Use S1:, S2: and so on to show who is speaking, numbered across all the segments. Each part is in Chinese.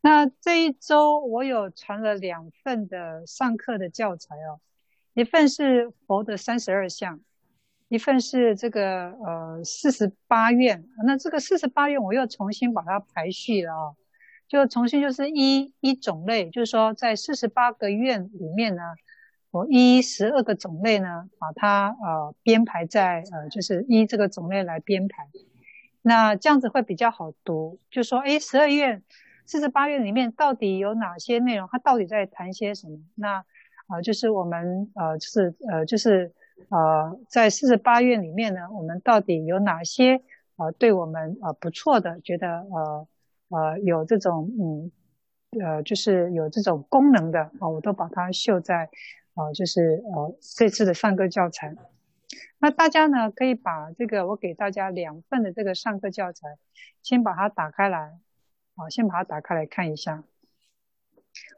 S1: 那这一周我有传了两份的上课的教材哦，一份是佛的三十二相，一份是这个呃四十八愿。那这个四十八愿我又重新把它排序了哦，就重新就是一一种类，就是说在四十八个愿里面呢。我一十二个种类呢，把它呃编排在呃，就是一这个种类来编排，那这样子会比较好读。就说，诶，十二愿、四十八愿里面到底有哪些内容？它到底在谈些什么？那啊、呃，就是我们呃，就是呃，就是呃，在四十八愿里面呢，我们到底有哪些呃，对我们呃不错的，觉得呃呃有这种嗯呃，就是有这种功能的啊、我都把它秀在。啊，就是呃，这次的上课教材，那大家呢可以把这个我给大家两份的这个上课教材，先把它打开来，啊，先把它打开来看一下。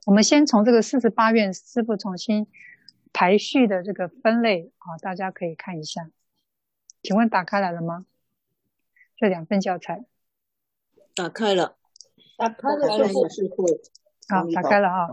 S1: 我们先从这个四十八愿师傅重新排序的这个分类啊，大家可以看一下。请问打开来了吗？这两份教材
S2: 打开了，
S3: 打开了，就是师父。
S1: 好，打开了啊。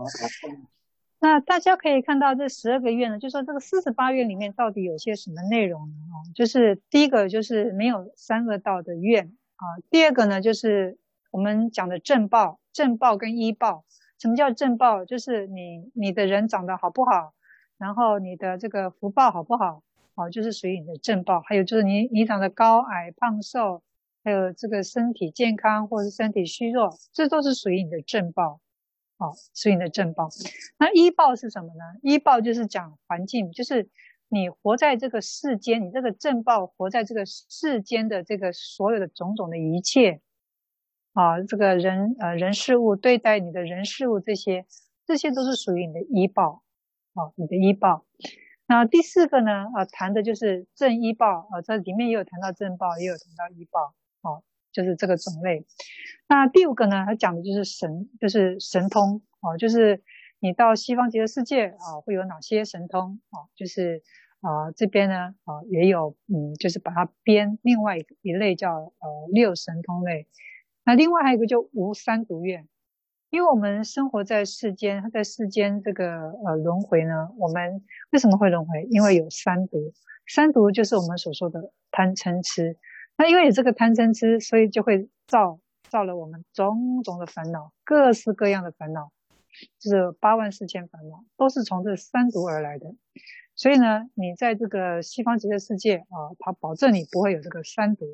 S1: 那大家可以看到这十二个愿呢，就说这个四十八愿里面到底有些什么内容呢？哦，就是第一个就是没有三恶道的愿啊，第二个呢就是我们讲的正报、正报跟依报。什么叫正报？就是你你的人长得好不好，然后你的这个福报好不好，哦，就是属于你的正报。还有就是你你长得高矮胖瘦，还有这个身体健康或是身体虚弱，这都是属于你的正报。好，所以的正报，那医报是什么呢？医报就是讲环境，就是你活在这个世间，你这个正报活在这个世间的这个所有的种种的一切，啊，这个人呃人事物对待你的人事物这些，这些都是属于你的医报，啊，你的医报。那第四个呢，啊，谈的就是正医报，啊，这里面也有谈到正报，也有谈到医报，啊。就是这个种类，那第五个呢？它讲的就是神，就是神通哦，就是你到西方极乐世界啊，会有哪些神通啊？就是啊，这边呢啊也有，嗯，就是把它编另外一一类叫呃六神通类。那另外还有一个就无三毒愿，因为我们生活在世间，在世间这个呃轮回呢，我们为什么会轮回？因为有三毒，三毒就是我们所说的贪嗔痴。那因为有这个贪嗔痴，所以就会造造了我们种种的烦恼，各式各样的烦恼，就是八万四千烦恼，都是从这三毒而来的。所以呢，你在这个西方极乐世界啊，它保证你不会有这个三毒。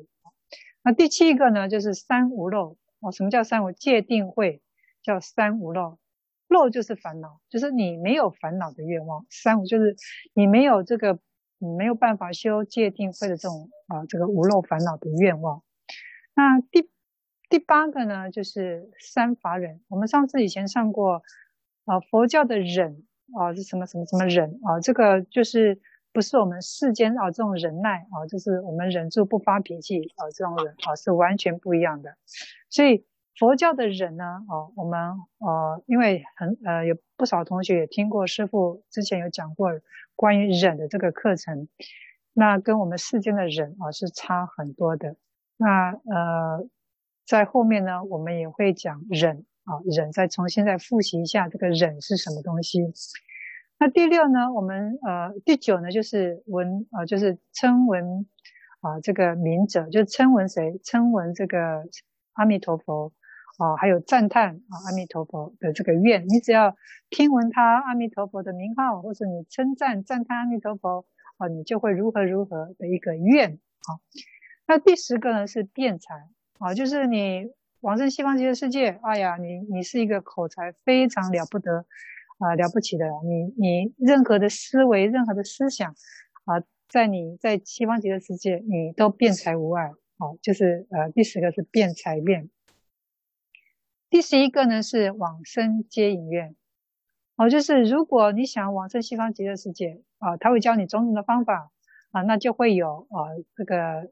S1: 那第七个呢，就是三无漏哦。什么叫三无？戒定慧叫三无漏，漏就是烦恼，就是你没有烦恼的愿望。三无就是你没有这个。你没有办法修戒定慧的这种啊，这个无漏烦恼的愿望。那第第八个呢，就是三法忍。我们上次以前上过啊，佛教的忍啊是什么什么什么忍啊？这个就是不是我们世间啊这种忍耐啊，就是我们忍住不发脾气啊这种忍啊是完全不一样的。所以佛教的忍呢，啊，我们呃因为很呃有不少同学也听过师父之前有讲过。关于忍的这个课程，那跟我们世间的忍啊是差很多的。那呃，在后面呢，我们也会讲忍啊，忍再重新再复习一下这个忍是什么东西。那第六呢，我们呃第九呢就是闻啊，就是称闻啊这个名者，就称闻谁？称闻这个阿弥陀佛。啊，还有赞叹啊，阿弥陀佛的这个愿，你只要听闻他阿弥陀佛的名号，或者你称赞赞叹阿弥陀佛，啊，你就会如何如何的一个愿。啊，那第十个呢是辩才，啊，就是你往生西方极乐世界，哎呀，你你是一个口才非常了不得啊，了不起的，你你任何的思维，任何的思想，啊，在你在西方极乐世界，你都辩才无碍。啊，就是呃，第十个是辩才愿。第十一个呢是往生接引愿，哦，就是如果你想往生西方极乐世界啊，他会教你种种的方法啊，那就会有啊这个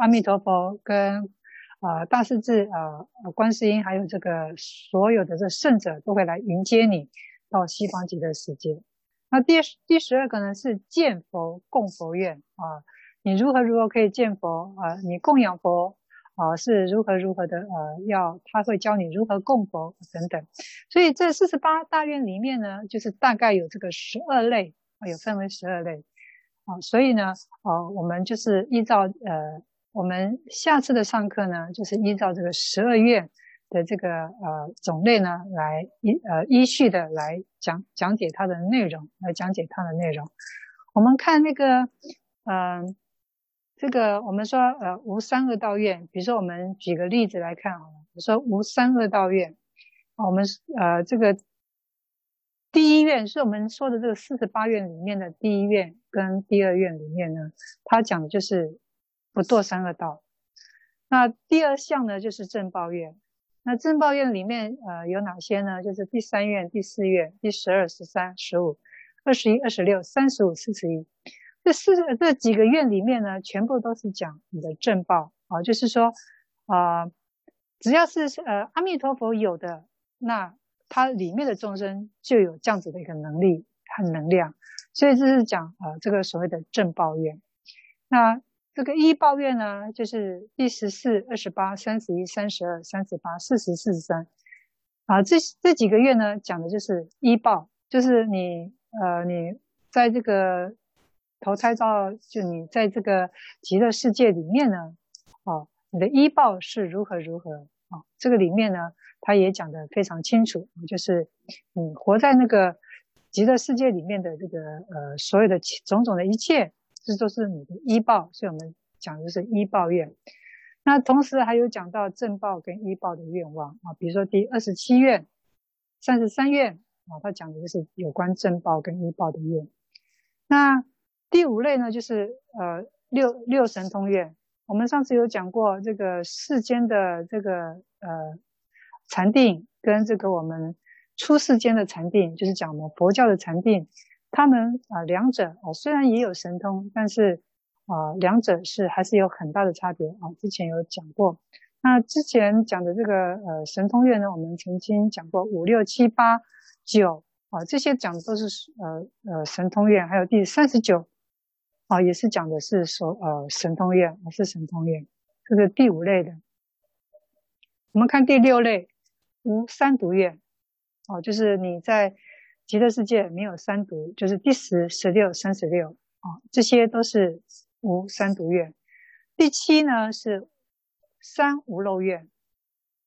S1: 阿弥陀佛跟啊大势至啊观世音，还有这个所有的这圣者都会来迎接你到西方极乐世界。那第第十二个呢是见佛供佛愿啊，你如何如何可以见佛啊？你供养佛啊是如何如何的呃要他会教你如何供佛等等。所以这四十八大愿里面呢，就是大概有这个十二类啊，有分为十二类啊。所以呢，呃，我们就是依照呃，我们下次的上课呢，就是依照这个十二愿的这个呃种类呢，来依呃依序的来讲讲解它的内容，来讲解它的内容。我们看那个，呃，这个我们说呃无三恶道院，比如说我们举个例子来看好了，比如说无三恶道院，我们呃这个第一院是我们说的这个四十八院里面的第一院跟第二院里面呢，它讲的就是不堕三恶道。那第二项呢就是正报院。那正报院里面，呃，有哪些呢？就是第三院、第四院、第十二、十三、十五、二十一、二十六、三十五、四十一，这四这几个院里面呢，全部都是讲你的正报啊，就是说，啊、只要是呃阿弥陀佛有的，那它里面的众生就有这样子的一个能力和能量，所以这是讲呃这个所谓的正报院。那这个一报愿呢，就是第十四、二十八、三十一、三十二、三十八、四十、四十三，啊，这这几个月呢，讲的就是一报，就是你呃，你在这个投胎到，就你在这个极乐世界里面呢，啊，你的依报是如何如何啊，这个里面呢，他也讲得非常清楚，就是你活在那个极乐世界里面的这个呃，所有的种种的一切。这都是你的依报，所以我们讲的是依报愿。那同时还有讲到正报跟依报的愿望啊，比如说第二十七愿、三十三愿啊，它讲的就是有关正报跟依报的愿。那第五类呢，就是呃六六神通愿。我们上次有讲过这个世间的这个呃禅定跟这个我们出世间的禅定，就是讲我们佛教的禅定。他们啊，两者啊，虽然也有神通，但是啊，两者是还是有很大的差别啊。之前有讲过，那之前讲的这个呃神通院呢，我们曾经讲过五六七八九啊，这些讲的都是呃呃神通院，还有第三十九啊，也是讲的是说呃神通愿，是神通院，这是第五类的。我们看第六类无三毒院哦，就是你在。极乐世界没有三毒，就是第十、十六、三十六啊，这些都是无三毒愿。第七呢是三无漏愿，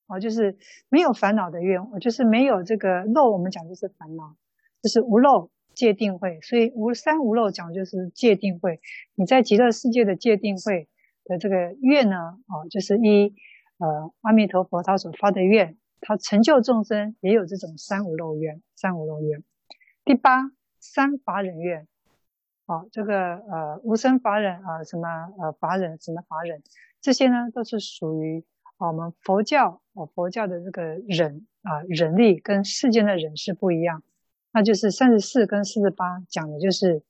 S1: 啊，就是没有烦恼的愿，就是没有这个漏。我们讲就是烦恼，就是无漏界定会。所以无三无漏讲就是界定会。你在极乐世界的界定会的这个愿呢，啊，就是一呃阿弥陀佛他所发的愿，他成就众生也有这种三无漏愿，三无漏愿。第八三法忍愿，好，这个呃无生法忍啊，什么呃法忍什么法忍，这些呢都是属于我们佛教哦佛教的这个忍啊忍力跟世间的忍是不一样，那就是三十四跟四十八讲的就是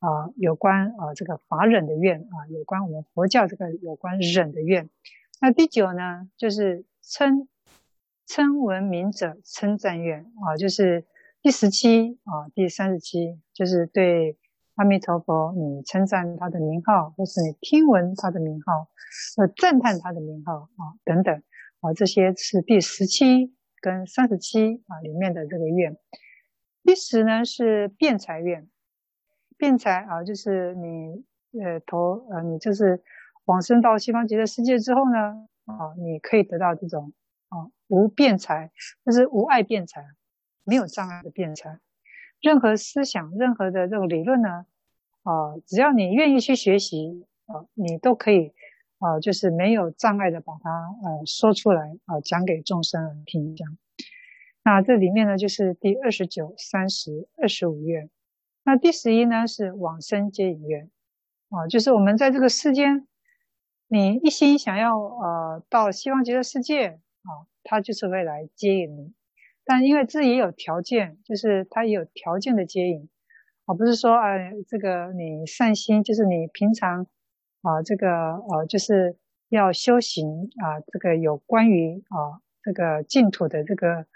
S1: 啊有关啊这个法忍的愿啊，有关我们佛教这个有关忍的愿。那第九呢就是称称闻名者称赞愿啊，就是。第十七啊，第三十七就是对阿弥陀佛，你称赞他的名号，或是你听闻他的名号，呃，赞叹他的名号啊，等等啊，这些是第十七跟三十七啊里面的这个愿。第十呢是辩才愿，辩才啊，就是你呃投呃你就是往生到西方极乐世界之后呢，啊，你可以得到这种啊无辩才，就是无碍辩才。没有障碍的辩才，任何思想、任何的这种理论呢，啊、只要你愿意去学习，啊、你都可以，啊、就是没有障碍的把它，呃，说出来，啊、讲给众生听讲。那这里面呢，就是第二十九、三十、二十五愿。那第十一呢，是往生接引愿，啊、就是我们在这个世间，你一心想要，呃，到西方极乐世界，啊、呃，他就是会来接引你。但因为这也有条件，就是它也有条件的接引，而不是说啊，这个你善心，就是你平常啊，这个呃，就是要修行啊，这个有关于啊这个净土的这个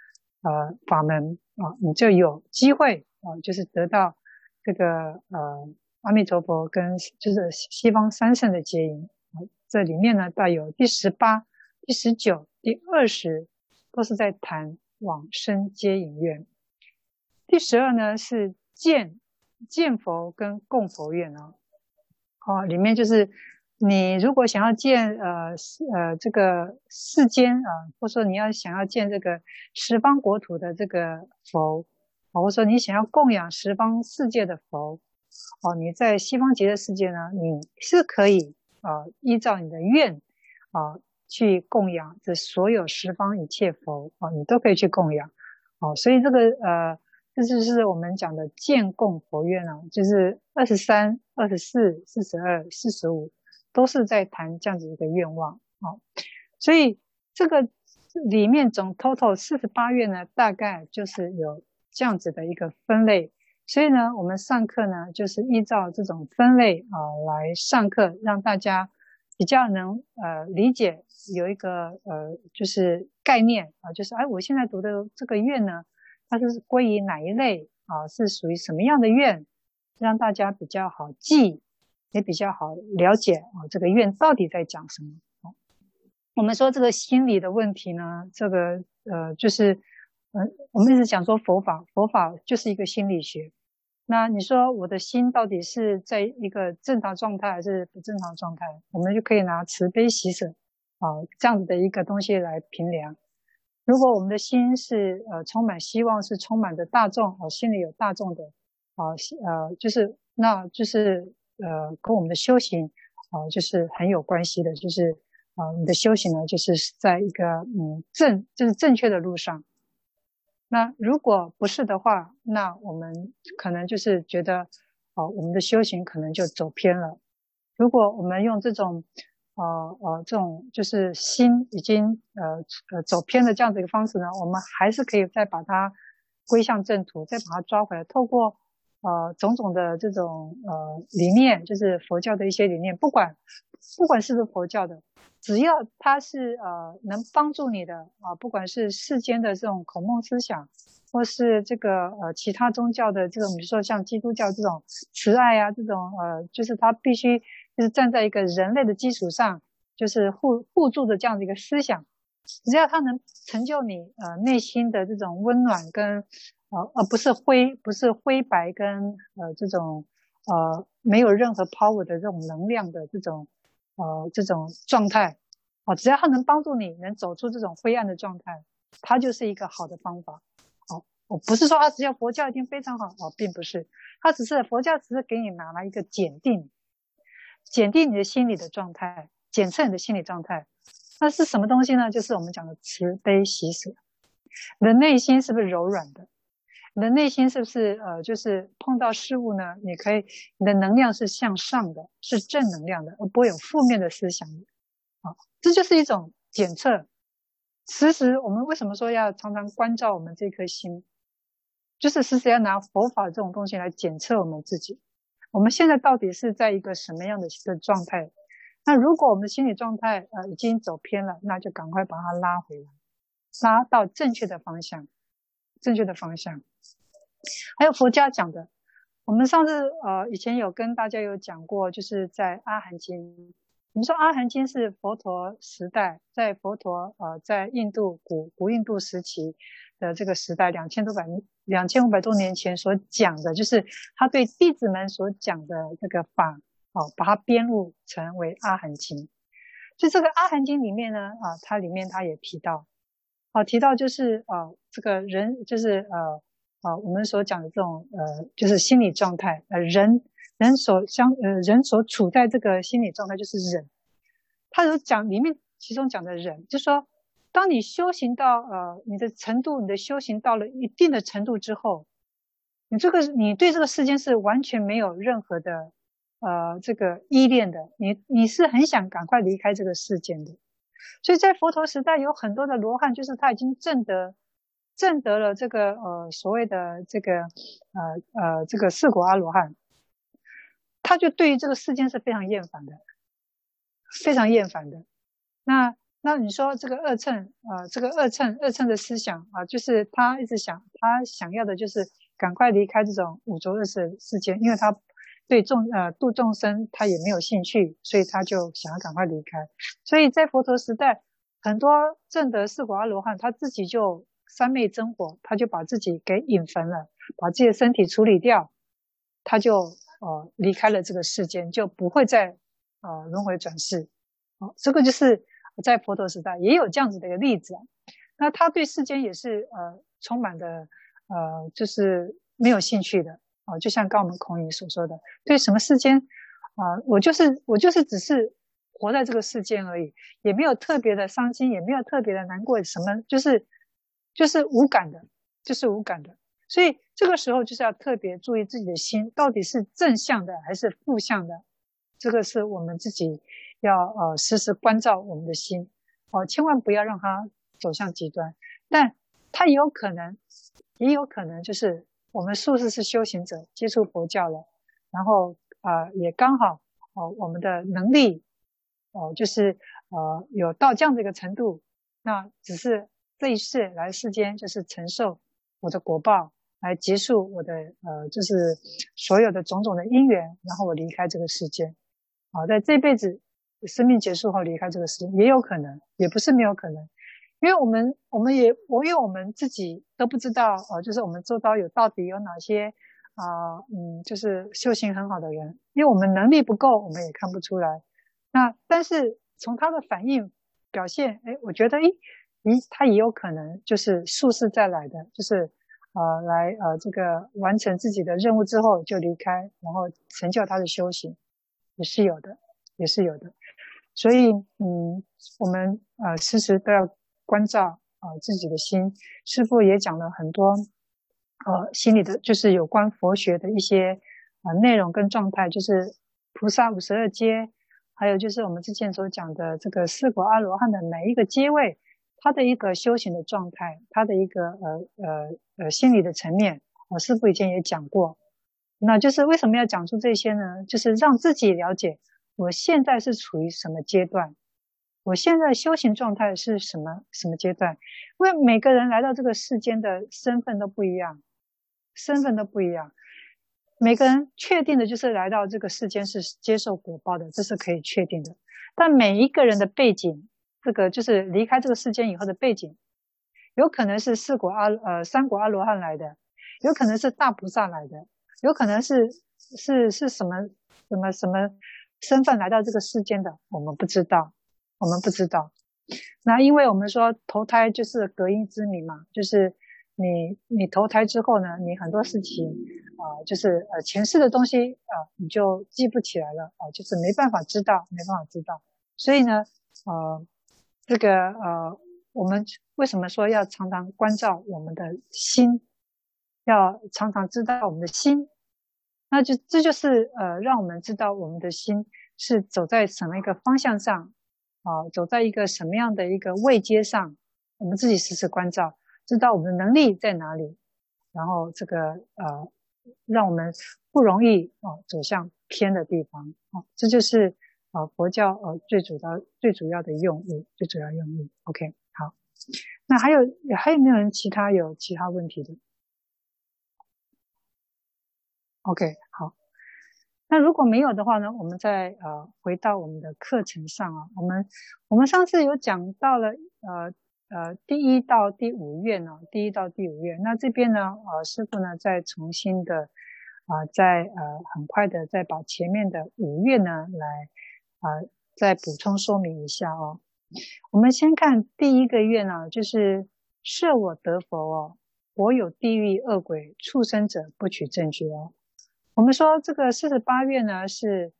S1: 呃法门啊，你就有机会啊，就是得到这个呃阿弥陀佛跟就是西方三圣的接引。啊，这里面呢带有第十八第十九、第二十都是在谈往生接引愿。第十二呢是见见佛跟供佛愿啊，哦，里面就是你如果想要见呃呃这个世间啊，或者说你要想要见这个十方国土的这个佛，或者说你想要供养十方世界的佛。哦，你在西方极乐世界呢，你是可以啊、依照你的愿啊、去供养这所有十方一切佛啊、你都可以去供养。哦，所以这个呃，这就是我们讲的见供佛愿啊，就是二十三、二十四、四十二、四十五，都是在谈这样子一个愿望、哦。所以这个里面总 total 四十八愿呢，大概就是有这样子的一个分类。所以呢，我们上课呢，就是依照这种分类啊、来上课，让大家比较能呃理解，有一个呃就是概念啊、就是哎，我现在读的这个愿呢，它是归于哪一类啊、是属于什么样的愿？让大家比较好记，也比较好了解啊、这个愿到底在讲什么？我们说这个心理的问题呢，这个呃就是。嗯，我们一直讲说佛法，佛法就是一个心理学。那你说我的心到底是在一个正常状态还是不正常状态？我们就可以拿慈悲喜舍啊这样子的一个东西来评量。如果我们的心是呃充满希望，是充满着大众哦，心里有大众的啊呃，就是那就是呃跟我们的修行啊就是很有关系的，就是啊你的修行呢就是在一个嗯正就是正确的路上。那如果不是的话，那我们可能就是觉得，哦，我们的修行可能就走偏了。如果我们用这种，呃呃，这种就是心已经呃呃走偏的这样的一个方式呢，我们还是可以再把它归向正途，再把它抓回来，透过呃种种的这种呃理念，就是佛教的一些理念，不管不管是不是佛教的。只要它是呃能帮助你的啊，不管是世间的这种孔孟思想，或是这个呃其他宗教的这种，比如说像基督教这种慈爱啊，这种呃，就是它必须就是站在一个人类的基础上，就是互互助的这样的一个思想。只要它能成就你呃内心的这种温暖跟呃而不是灰不是灰白跟呃这种呃没有任何 power 的这种能量的这种。呃，这种状态，哦，只要它能帮助你能走出这种灰暗的状态，它就是一个好的方法。哦，我不是说啊只要佛教一定非常好，哦，并不是，它只是佛教只是给你拿来一个检定，检定你的心理的状态，检测你的心理状态。那是什么东西呢？就是我们讲的慈悲喜舍。你的内心是不是柔软的？你的内心是不是呃，就是碰到事物呢？你可以，你的能量是向上的，是正能量的，而不会有负面的思想的。啊，这就是一种检测。时时，我们为什么说要常常关照我们这颗心？就是时时要拿佛法这种东西来检测我们自己。我们现在到底是在一个什么样的一个状态？那如果我们的心理状态呃已经走偏了，那就赶快把它拉回来，拉到正确的方向，正确的方向。还有佛家讲的，我们上次呃以前有跟大家有讲过，就是在《阿含经》，我们说《阿含经》是佛陀时代，在佛陀呃在印度古古印度时期的这个时代，两千多百两千五百多年前所讲的，就是他对弟子们所讲的这个法，哦，把它编录成为《阿含经》。就这个《阿含经》里面呢，啊，它里面它也提到，哦，提到就是呃这个人就是呃。啊我们所讲的这种呃，就是心理状态，呃，人人所相呃，人所处在这个心理状态就是忍。他有讲里面其中讲的忍，就是说，当你修行到呃你的程度，你的修行到了一定的程度之后，你这个你对这个世间是完全没有任何的呃这个依恋的，你你是很想赶快离开这个世间的。所以在佛陀时代有很多的罗汉，就是他已经证得。证得了这个呃所谓的这个呃呃这个四果阿罗汉，他就对于这个世间是非常厌烦的，非常厌烦的。那那你说这个二乘呃这个二乘二乘的思想啊、就是他一直想他想要的就是赶快离开这种五浊恶世世间，因为他对众呃度众生他也没有兴趣，所以他就想要赶快离开。所以在佛陀时代。很多证得四果阿罗汉，他自己就三昧真火，他就把自己给引焚了，把自己的身体处理掉，他就呃离开了这个世间，就不会再呃轮回转世。哦，这个就是在佛陀时代也有这样子的一个例子。那他对世间也是呃充满的呃就是没有兴趣的哦，就像刚我们孔乙所说的，对什么世间啊，我就是我就是只是活在这个世间而已，也没有特别的伤心，也没有特别的难过，什么就是就是无感的，就是无感的。所以这个时候就是要特别注意自己的心到底是正向的还是负向的，这个是我们自己要呃时时关照我们的心哦，千万不要让它。走向极端，但它也有可能，也有可能就是我们素世是修行者，接触佛教了，然后啊、也刚好哦、我们的能力哦、就是呃有到这样的一个程度，那只是这一世来世间就是承受我的果报，来结束我的呃就是所有的种种的因缘，然后我离开这个世间，好、在这辈子生命结束后离开这个世间，也有可能，也不是没有可能。因为我们，我们也，我因为我们自己都不知道，呃，就是我们周遭有到底有哪些，啊、嗯，就是修行很好的人，因为我们能力不够，我们也看不出来。那但是从他的反应表现，哎，我觉得，诶，你，他也有可能就是宿世再来的，就是，呃，来，呃，这个完成自己的任务之后就离开，然后成就他的修行，也是有的，也是有的。所以，嗯，我们呃，时时都要。关照啊、呃、自己的心，师父也讲了很多，呃，心里的就是有关佛学的一些、呃、内容跟状态，就是菩萨五十二阶，还有就是我们之前所讲的这个四果阿罗汉的每一个阶位，他的一个修行的状态，他的一个呃呃呃心理的层面，我师父以前也讲过，那就是为什么要讲出这些呢？就是让自己了解我现在是处于什么阶段。我现在修行状态是什么什么阶段？因为每个人来到这个世间的身份都不一样，身份都不一样。每个人确定的就是来到这个世间是接受果报的，这是可以确定的。但每一个人的背景，这个就是离开这个世间以后的背景，有可能是四果阿呃三果阿罗汉来的，有可能是大菩萨来的，有可能是是是什么什么什么身份来到这个世间的，我们不知道。我们不知道，那因为我们说投胎就是隔阴之谜嘛，就是你你投胎之后呢，你很多事情啊、就是呃前世的东西啊、你就记不起来了啊、就是没办法知道，没办法知道。所以呢，呃，这个呃，我们为什么说要常常关照我们的心，要常常知道我们的心，那就这就是呃，让我们知道我们的心是走在什么一个方向上。啊，走在一个什么样的一个位阶上，我们自己时时关照，知道我们的能力在哪里，然后这个呃，让我们不容易啊走向偏的地方啊，这就是啊佛教呃最主要最主要的用意，最主要用意。OK，好，那还有还有没有人其他有其他问题的？OK，好。那如果没有的话呢？我们再呃回到我们的课程上啊，我们我们上次有讲到了呃呃第一到第五愿呢，第一到第五愿。那这边呢，呃师傅呢再重新的啊、呃，再呃很快的再把前面的五愿呢来、呃、再补充说明一下哦。我们先看第一个愿呢，就是设我得佛哦，我有地狱恶鬼畜生者不取正觉哦。我们说这个四十八愿呢，是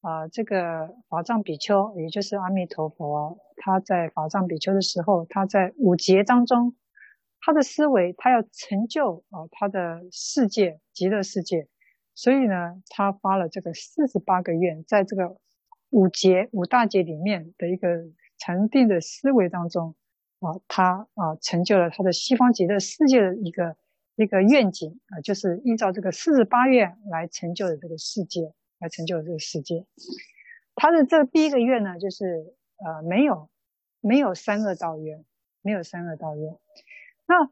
S1: 啊、这个法藏比丘，也就是阿弥陀佛，他在法藏比丘的时候，他在五劫当中，他的思维，他要成就啊、他的世界极乐世界，所以呢，他发了这个四十八个愿，在这个五劫五大劫里面的一个禅定的思维当中啊、他啊、成就了他的西方极乐世界的一个。一个愿景啊，就是依照这个四十八愿来成就的这个世界，来成就的这个世界。他的这第一个愿呢，就是呃，没有没有三恶道愿，没有三恶道愿。那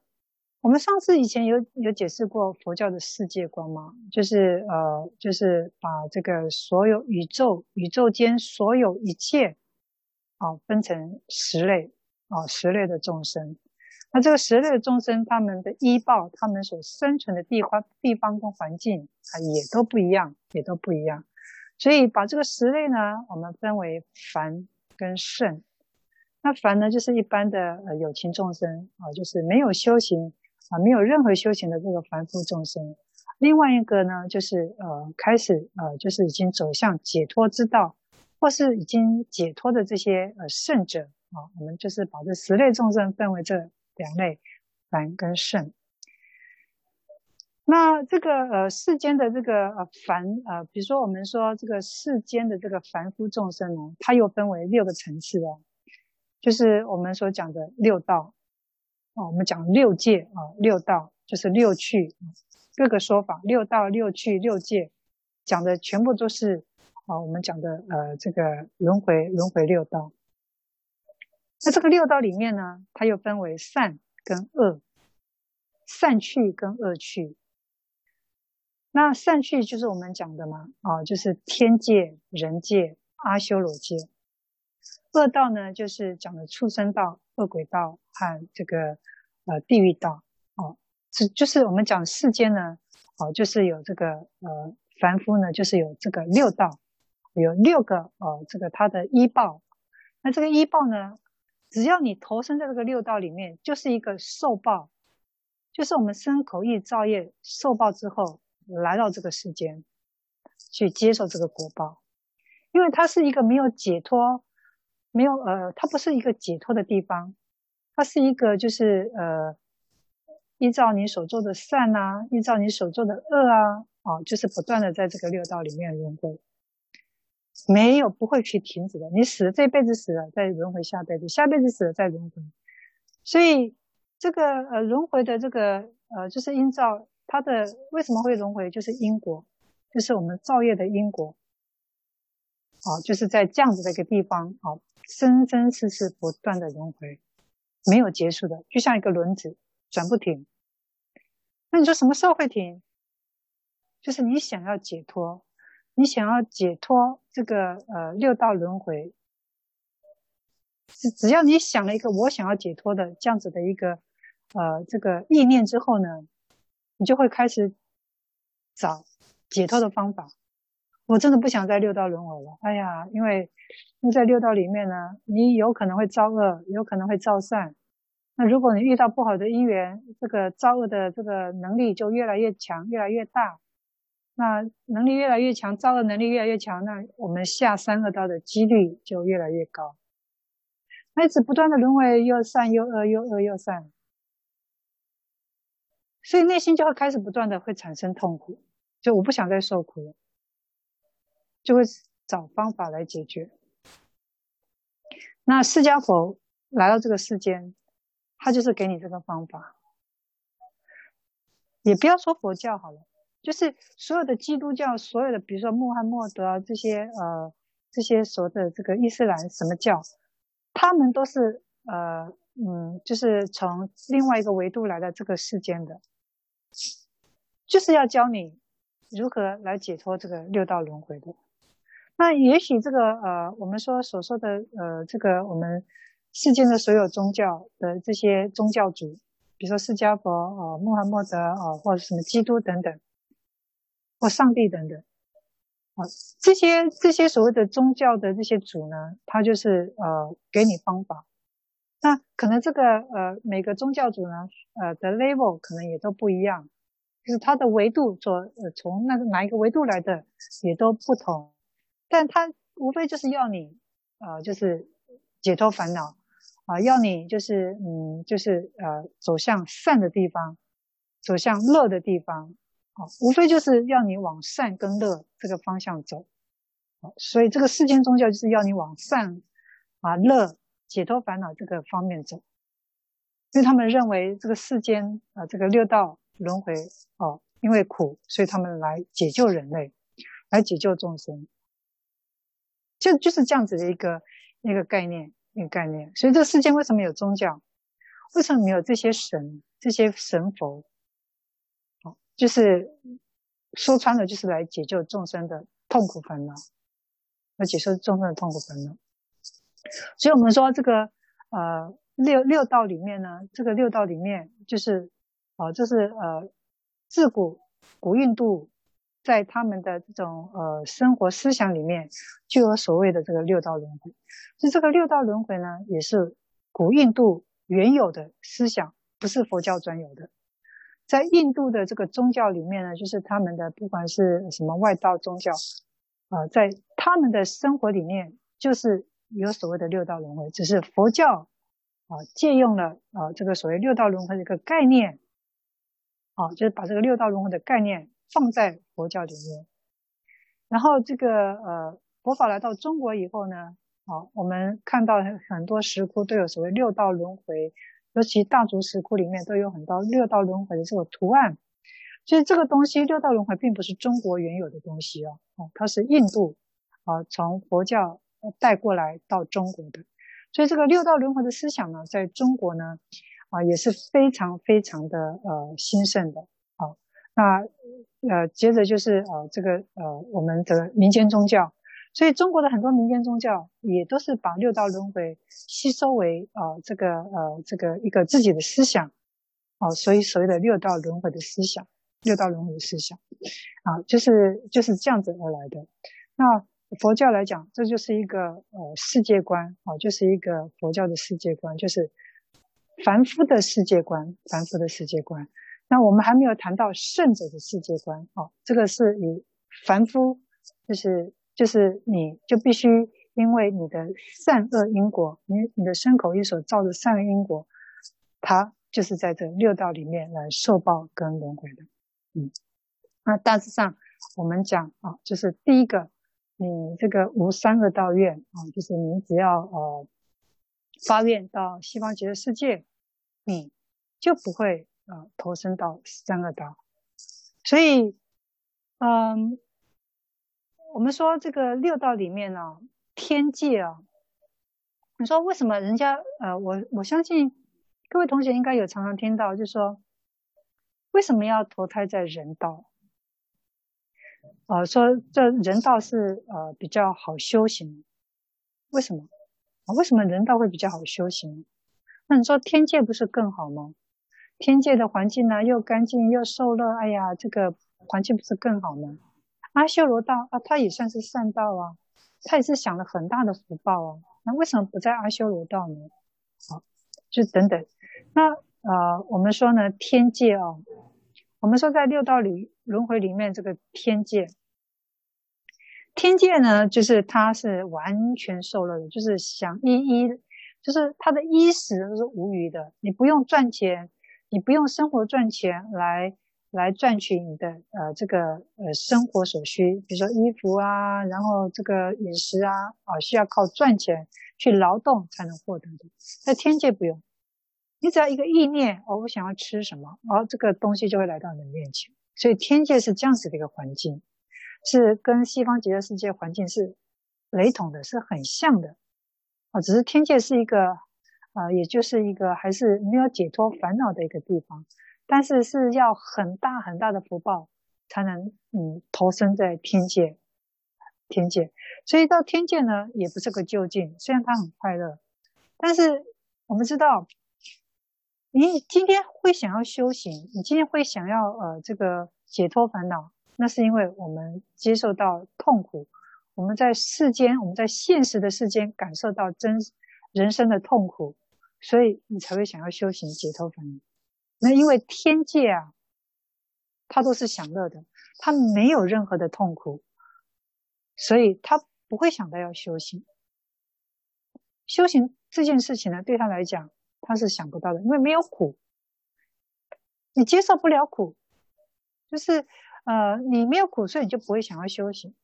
S1: 我们上次以前有有解释过佛教的世界观吗？就是呃，就是把这个所有宇宙宇宙间所有一切啊，分成十类啊，十类的众生。那这个十类的众生，他们的依报，他们所生存的地方、地方跟环境啊，也都不一样，也都不一样。所以把这个十类呢，我们分为凡跟圣。那凡呢，就是一般的呃有情众生啊，就是没有修行啊，没有任何修行的这个凡夫众生。另外一个呢，就是呃开始呃，就是已经走向解脱之道，或是已经解脱的这些呃圣者啊，我们就是把这十类众生分为这。两类凡跟圣，那这个呃世间的这个呃凡呃，比如说我们说这个世间的这个凡夫众生呢，它又分为六个层次哦，就是我们所讲的六道哦，我们讲六界啊，六道就是六趣，各个说法，六道、六趣、六界，讲的全部都是啊，我们讲的呃这个轮回轮回六道。那这个六道里面呢，它又分为善跟恶，善趣跟恶趣。那善趣就是我们讲的嘛，啊，就是天界、人界、阿修罗界。恶道呢，就是讲的畜生道、恶鬼道和这个呃地狱道。哦，这就是我们讲世间呢，哦，就是有这个呃凡夫呢，就是有这个六道，有六个呃这个他的依报。那这个依报呢？只要你投身在这个六道里面，就是一个受报，就是我们身口意造业受报之后，来到这个世间，去接受这个果报，因为它是一个没有解脱，没有呃，它不是一个解脱的地方，它是一个就是呃，依照你所做的善啊，依照你所做的恶啊，啊，就是不断的在这个六道里面轮回。没有不会去停止的，你死这辈子死了，再轮回下辈子，下辈子死了再轮回，所以这个呃轮回的这个呃就是依照它的为什么会轮回，就是因果，就是我们造业的因果，啊，就是在这样子的一个地方啊，生生世世不断的轮回，没有结束的，就像一个轮子转不停。那你说什么时候会停？就是你想要解脱。你想要解脱这个呃六道轮回，只只要你想了一个我想要解脱的这样子的一个呃这个意念之后呢，你就会开始找解脱的方法。我真的不想在六道轮回了，哎呀，因为因为在六道里面呢，你有可能会造恶，有可能会造善。那如果你遇到不好的因缘，这个造恶的这个能力就越来越强，越来越大。那能力越来越强，造恶能力越来越强，那我们下三恶道的几率就越来越高。那一直不断的轮回，又善又恶，又恶又善，所以内心就会开始不断的会产生痛苦，就我不想再受苦了，就会找方法来解决。那释迦佛来到这个世间，他就是给你这个方法，也不要说佛教好了。就是所有的基督教，所有的比如说穆罕默德啊这些呃这些所谓的这个伊斯兰什么教，他们都是呃嗯，就是从另外一个维度来到这个世间的，就是要教你如何来解脱这个六道轮回的。那也许这个呃我们说所说的呃这个我们世间的所有宗教的这些宗教主，比如说释迦佛啊、穆罕默德啊、呃、或者什么基督等等。或上帝等等，啊，这些这些所谓的宗教的这些主呢，他就是呃给你方法。那可能这个呃每个宗教主呢，呃的 level 可能也都不一样，就是他的维度所呃从那个哪一个维度来的也都不同，但他无非就是要你呃就是解脱烦恼啊，要你就是嗯就是呃走向善的地方，走向乐的地方。好，无非就是要你往善跟乐这个方向走，所以这个世间宗教就是要你往善啊乐解脱烦恼这个方面走，因为他们认为这个世间啊这个六道轮回哦，因为苦，所以他们来解救人类，来解救众生，就就是这样子的一个一个概念，一个概念。所以这世间为什么有宗教？为什么没有这些神、这些神佛？就是说穿了，就是来解救众生的痛苦烦恼，来解救众生的痛苦烦恼。所以，我们说这个呃六六道里面呢，这个六道里面就是，哦，这是呃，自古古印度在他们的这种呃生活思想里面就有所谓的这个六道轮回。就这个六道轮回呢，也是古印度原有的思想，不是佛教专有的。在印度的这个宗教里面呢，就是他们的不管是什么外道宗教，啊、在他们的生活里面就是有所谓的六道轮回，只是佛教啊、借用了啊、这个所谓六道轮回的一个概念，啊，就是把这个六道轮回的概念放在佛教里面。然后这个呃佛法来到中国以后呢，啊，我们看到很多石窟都有所谓六道轮回。尤其大足石窟里面都有很多六道轮回的这个图案，所以这个东西六道轮回并不是中国原有的东西哦，哦，它是印度啊从佛教带过来到中国的，所以这个六道轮回的思想呢，在中国呢啊也是非常非常的呃兴盛的。那呃接着就是呃这个呃我们的民间宗教。所以中国的很多民间宗教也都是把六道轮回吸收为呃这个呃这个一个自己的思想，哦，所以所谓的六道轮回的思想，六道轮回的思想，啊，就是就是这样子而来的。那佛教来讲，这就是一个呃世界观，啊，就是一个佛教的世界观，就是凡夫的世界观，凡夫的世界观。那我们还没有谈到圣者的世界观，哦，这个是以凡夫就是。就是你就必须因为你的善恶因果，你你的身口意所造的善恶因果，它就是在这六道里面来受报跟轮回的。嗯，那大致上我们讲啊，就是第一个，你这个无三恶道愿啊，就是你只要呃发愿到西方极乐世界，你就不会呃投生到三个道。所以，嗯。我们说这个六道里面呢、天界啊，你说为什么人家呃，我我相信各位同学应该有常常听到，就说为什么要投胎在人道？呃，说这人道是呃比较好修行，为什么？啊，为什么人道会比较好修行？那你说天界不是更好吗？天界的环境呢，又干净又受乐，哎呀，这个环境不是更好吗？阿修罗道啊，他也算是善道啊，他也是享了很大的福报啊。那为什么不在阿修罗道呢？好，就等等。那呃，我们说呢，天界啊，我们说在六道里轮回里面，这个天界，天界呢，就是他是完全受乐的，就是想一一，就是他的衣食都是无余的，你不用赚钱，你不用生活赚钱来。来赚取你的呃这个呃生活所需，比如说衣服啊，然后这个饮食啊，啊需要靠赚钱去劳动才能获得的。在天界不用，你只要一个意念，哦，我想要吃什么，哦，这个东西就会来到你的面前。所以天界是这样子的一个环境，是跟西方极乐世界环境是雷同的，是很像的啊。只是天界是一个啊，也就是一个还是没有解脱烦恼的一个地方。但是是要很大很大的福报才能嗯投生在天界，天界，所以到天界呢也不是个究竟，虽然他很快乐，但是我们知道，你今天会想要修行，你今天会想要呃这个解脱烦恼，那是因为我们接受到痛苦，我们在世间，我们在现实的世间感受到真人生的痛苦，所以你才会想要修行解脱烦恼。那因为天界啊，他都是享乐的，他没有任何的痛苦，所以他不会想到要修行。修行这件事情呢，对他来讲，他是想不到的，因为没有苦，你接受不了苦，就是呃，你没有苦，所以你就不会想要修行。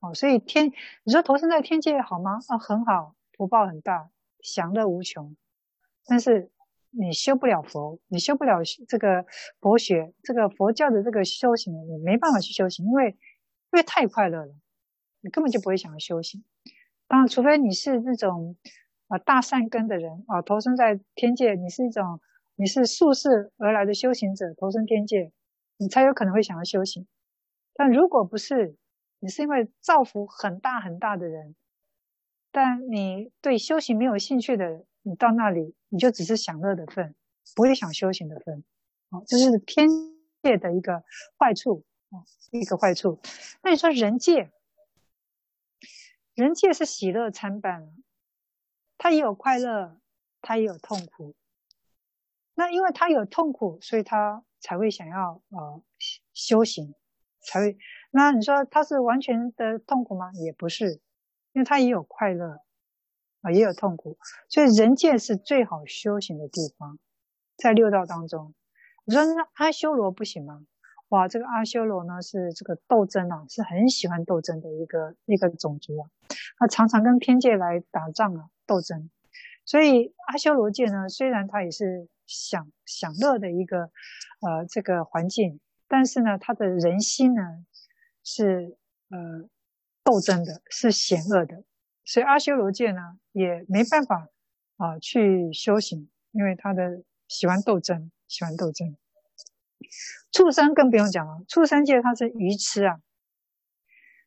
S1: 哦，所以天，你说投生在天界好吗？啊，很好，福报很大，享乐无穷，但是。你修不了佛，你修不了这个佛学，这个佛教的这个修行，你没办法去修行，因为因为太快乐了，你根本就不会想要修行。当然，除非你是那种啊大善根的人啊，投生在天界，你是一种你是宿世而来的修行者，投生天界，你才有可能会想要修行。但如果不是，你是因为造福很大很大的人，但你对修行没有兴趣的人。你到那里你就只是享乐的份，不会想修行的份。哦，这是天界的一个坏处哦，一个坏处。那你说人界，人界是喜乐参半，他也有快乐，他也有痛苦。那因为他有痛苦，所以他才会想要呃修行，才会。那你说他是完全的痛苦吗？也不是，因为他也有快乐啊，也有痛苦。所以人界是最好修行的地方，在六道当中。你说那阿修罗不行吗？哇，这个阿修罗呢是这个斗争啊，是很喜欢斗争的一个一个种族啊，他常常跟天界来打仗啊，斗争。所以阿修罗界呢，虽然他也是享享乐的一个呃这个环境，但是呢，他的人心呢是呃斗争的，是险恶的。所以阿修罗界呢也没办法啊、去修行，因为他的喜欢斗争。喜欢斗争，畜生更不用讲了。畜生界它是愚痴啊，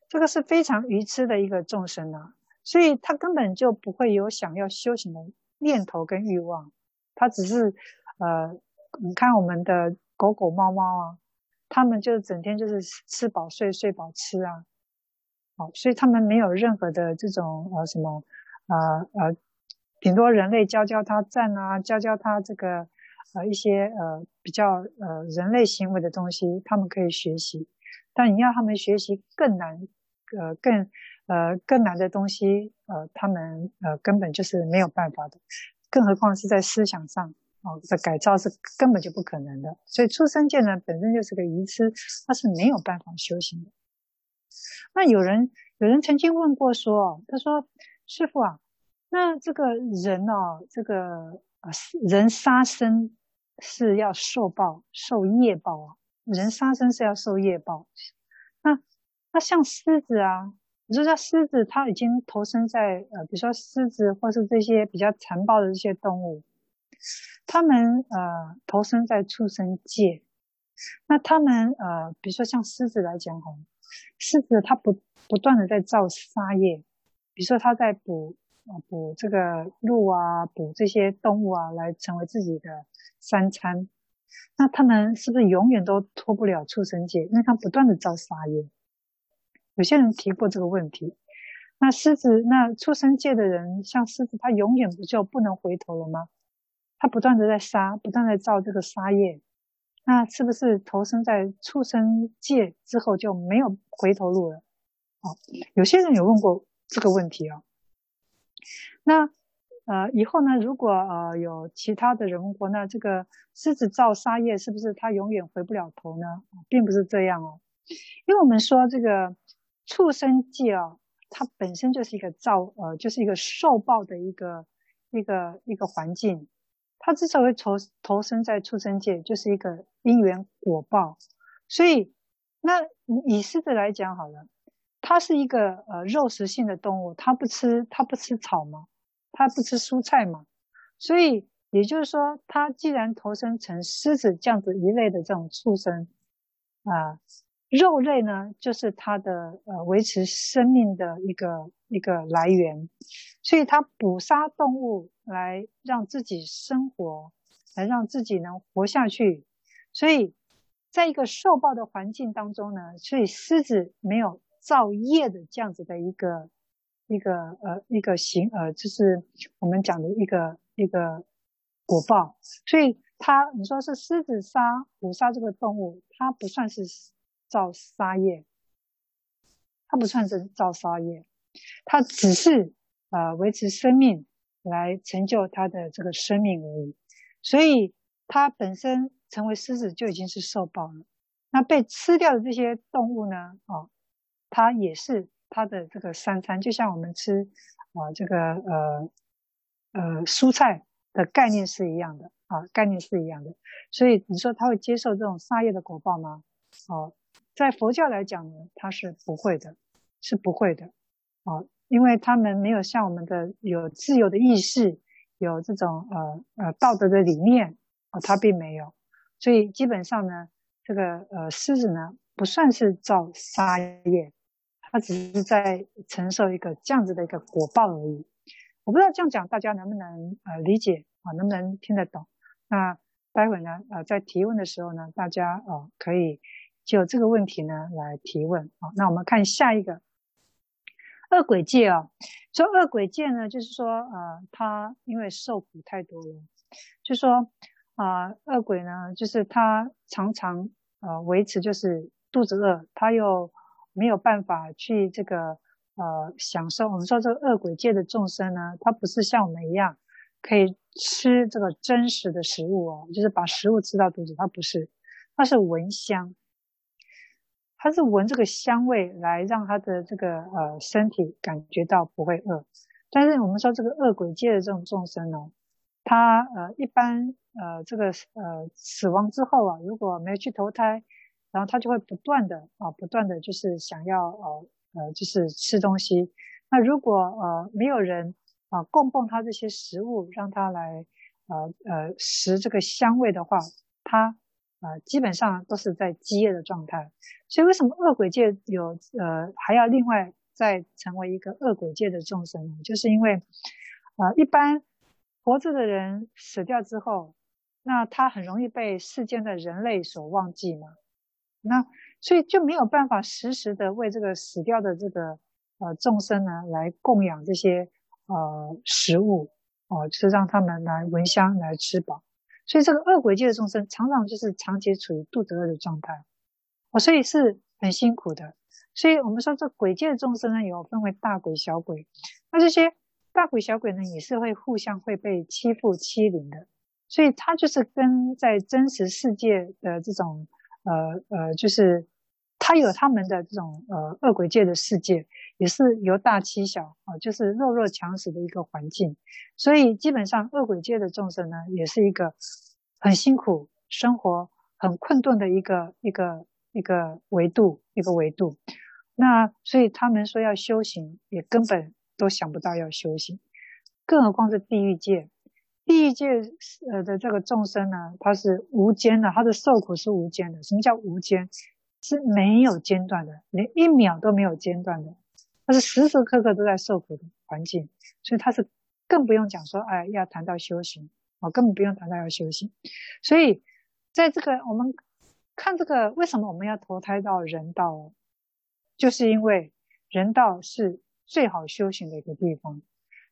S1: 这个是非常愚痴的一个众生啊，所以他根本就不会有想要修行的念头跟欲望，他只是呃，你看我们的狗狗猫猫啊，他们就整天就是吃饱睡，睡饱吃啊，好，所以他们没有任何的这种呃什么呃呃，顶多人类教教他站啊，教教他这个。呃，一些呃比较呃人类行为的东西，他们可以学习，但你要他们学习更难，呃更呃更难的东西，呃他们呃根本就是没有办法的，更何况是在思想上哦的改造是根本就不可能的。所以出生界呢本身就是个愚痴，他是没有办法修行的。那有人有人曾经问过说，他说师傅啊，那这个人哦，这个呃人杀生。是要受报，受业报啊！人杀生是要受业报。那那像狮子啊，你说像狮子，它已经投生在呃，比如说狮子或是这些比较残暴的这些动物，他们呃投生在畜生界。那他们呃，比如说像狮子来讲哈，狮子它不不断的在造杀业，比如说他在捕。啊，捕这个鹿啊，捕这些动物啊，来成为自己的三餐。那他们是不是永远都脱不了畜生界？因为他不断的造杀业。有些人提过这个问题。那狮子，那畜生界的人，像狮子，他永远不就不能回头了吗？他不断的在杀，不断的造这个杀业。那是不是投生在畜生界之后就没有回头路了？哦，有些人有问过这个问题啊。那呃，以后呢，如果呃有其他的人问过，那这个狮子造杀业是不是它永远回不了头呢？并不是这样哦，因为我们说这个畜生界啊，它本身就是一个造呃，就是一个受报的一个一个一个环境。它之所以投投生在畜生界，就是一个因缘果报。所以，那以狮子来讲好了。它是一个呃肉食性的动物，它不吃它不吃草吗？它不吃蔬菜吗？所以也就是说，它既然投生成狮子这样子一类的这种畜生啊、肉类呢就是它的呃维持生命的一个一个来源，所以它捕杀动物来让自己生活，来让自己能活下去。所以在一个受暴的环境当中呢，所以狮子没有。造业的这样子的一个一个呃一个行呃，就是我们讲的一个一个果报，所以它你说是狮子杀虎杀这个动物，它不算是造杀业，它不算是造杀业，它只是呃维持生命来成就它的这个生命而已，所以它本身成为狮子就已经是受报了。那被吃掉的这些动物呢？哦。它也是它的这个三餐，就像我们吃啊这个呃呃蔬菜的概念是一样的啊，概念是一样的。所以你说他会接受这种杀业的果报吗？哦，在佛教来讲呢，他是不会的，是不会的啊，因为他们没有像我们的有自由的意识，有这种呃呃道德的理念啊，他并没有。所以基本上呢，这个呃狮子呢不算是造杀业。他只是在承受一个这样子的一个果报而已。我不知道这样讲大家能不能呃理解啊，能不能听得懂？那待会呢，呃，在提问的时候呢，大家呃可以就这个问题呢来提问啊。那我们看下一个恶鬼界啊，说恶鬼界呢，就是说呃，他因为受苦太多了，就说啊，恶鬼呢，就是他常常呃维持就是肚子饿，他又没有办法去这个呃享受。我们说这个恶鬼界的众生呢，他不是像我们一样可以。吃这个真实的食物哦，就是把食物吃到肚子，它不是，它是闻香，它是闻这个香味来让他的这个呃身体感觉到不会饿。但是我们说这个恶鬼界的这种众生呢，他呃一般呃这个呃死亡之后啊，如果没有去投胎，然后他就会不断的啊不断的就是想要呃呃就是吃东西。那如果呃没有人。啊，供奉他这些食物，让他来，呃呃食这个香味的话，他呃基本上都是在饥饿的状态。所以为什么恶鬼界有呃还要另外再成为一个恶鬼界的众生呢？就是因为，呃一般活着的人死掉之后，那他很容易被世间的人类所忘记嘛，那所以就没有办法时时的为这个死掉的这个呃众生呢来供养这些。呃，食物哦、就是让他们来闻香来吃饱，所以这个恶鬼界的众生常常就是长期处于肚子饿的状态，哦，所以是很辛苦的。所以我们说这鬼界的众生呢，有分为大鬼、小鬼，那这些大鬼、小鬼呢，也是会互相会被欺负欺凌的，所以他就是跟在真实世界的这种呃呃，就是他有他们的这种呃恶鬼界的世界。也是由大欺小啊，就是弱肉强食的一个环境，所以基本上恶鬼界的众生呢，也是一个很辛苦、生活很困顿的一个一个一个维度，一个维度。那所以他们说要修行，也根本都想不到要修行，更何况是地狱界。地狱界呃的这个众生呢，他是无间的，他的受苦是无间的。什么叫无间？是没有间断的，连一秒都没有间断的。他是时时刻刻都在受苦的环境，所以他是更不用讲说，哎，要谈到修行，我根本不用谈到要修行。所以，在这个我们看这个，为什么我们要投胎到人道？就是因为人道是最好修行的一个地方。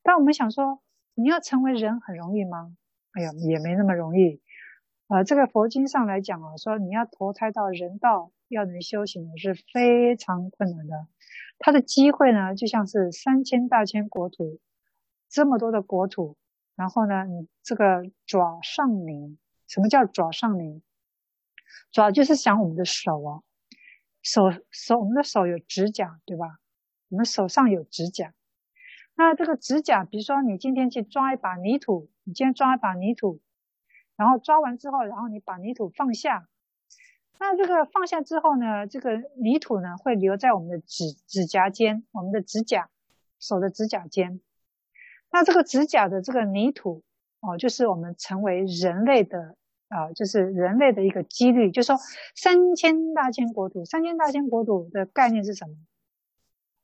S1: 但我们想说，你要成为人很容易吗？哎呀，也没那么容易。呃，这个佛经上来讲啊，说你要投胎到人道，要能修行是非常困难的。他的机会呢，就像是三千大千国土，这么多的国土，然后呢，你这个爪上凝，什么叫爪上凝？爪就是想我们的手啊，手手，我们的手有指甲，对吧？我们手上有指甲，那这个指甲，比如说你今天去抓一把泥土，你今天抓一把泥土，然后抓完之后，然后你把泥土放下。那这个放下之后呢，这个泥土呢会留在我们的指指甲间，我们的指甲，手的指甲间。那这个指甲的这个泥土哦，就是我们成为人类的啊、就是人类的一个几率。就是说，三千大千国土，三千大千国土的概念是什么？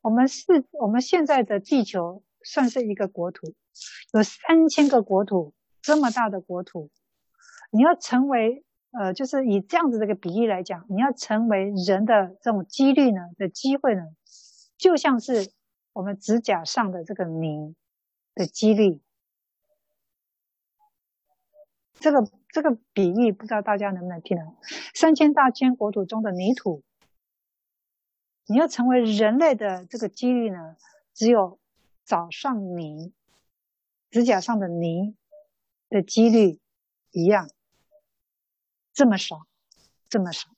S1: 我们是我们现在的地球算是一个国土，有三千个国土，这么大的国土，你要成为。呃，就是以这样子这个比喻来讲，你要成为人的这种几率呢的机会呢，就像是我们指甲上的这个泥的几率。这个这个比喻不知道大家能不能听懂？三千大千国土中的泥土，你要成为人类的这个几率呢，只有早上泥，指甲上的泥的几率一样。这么少，这么少，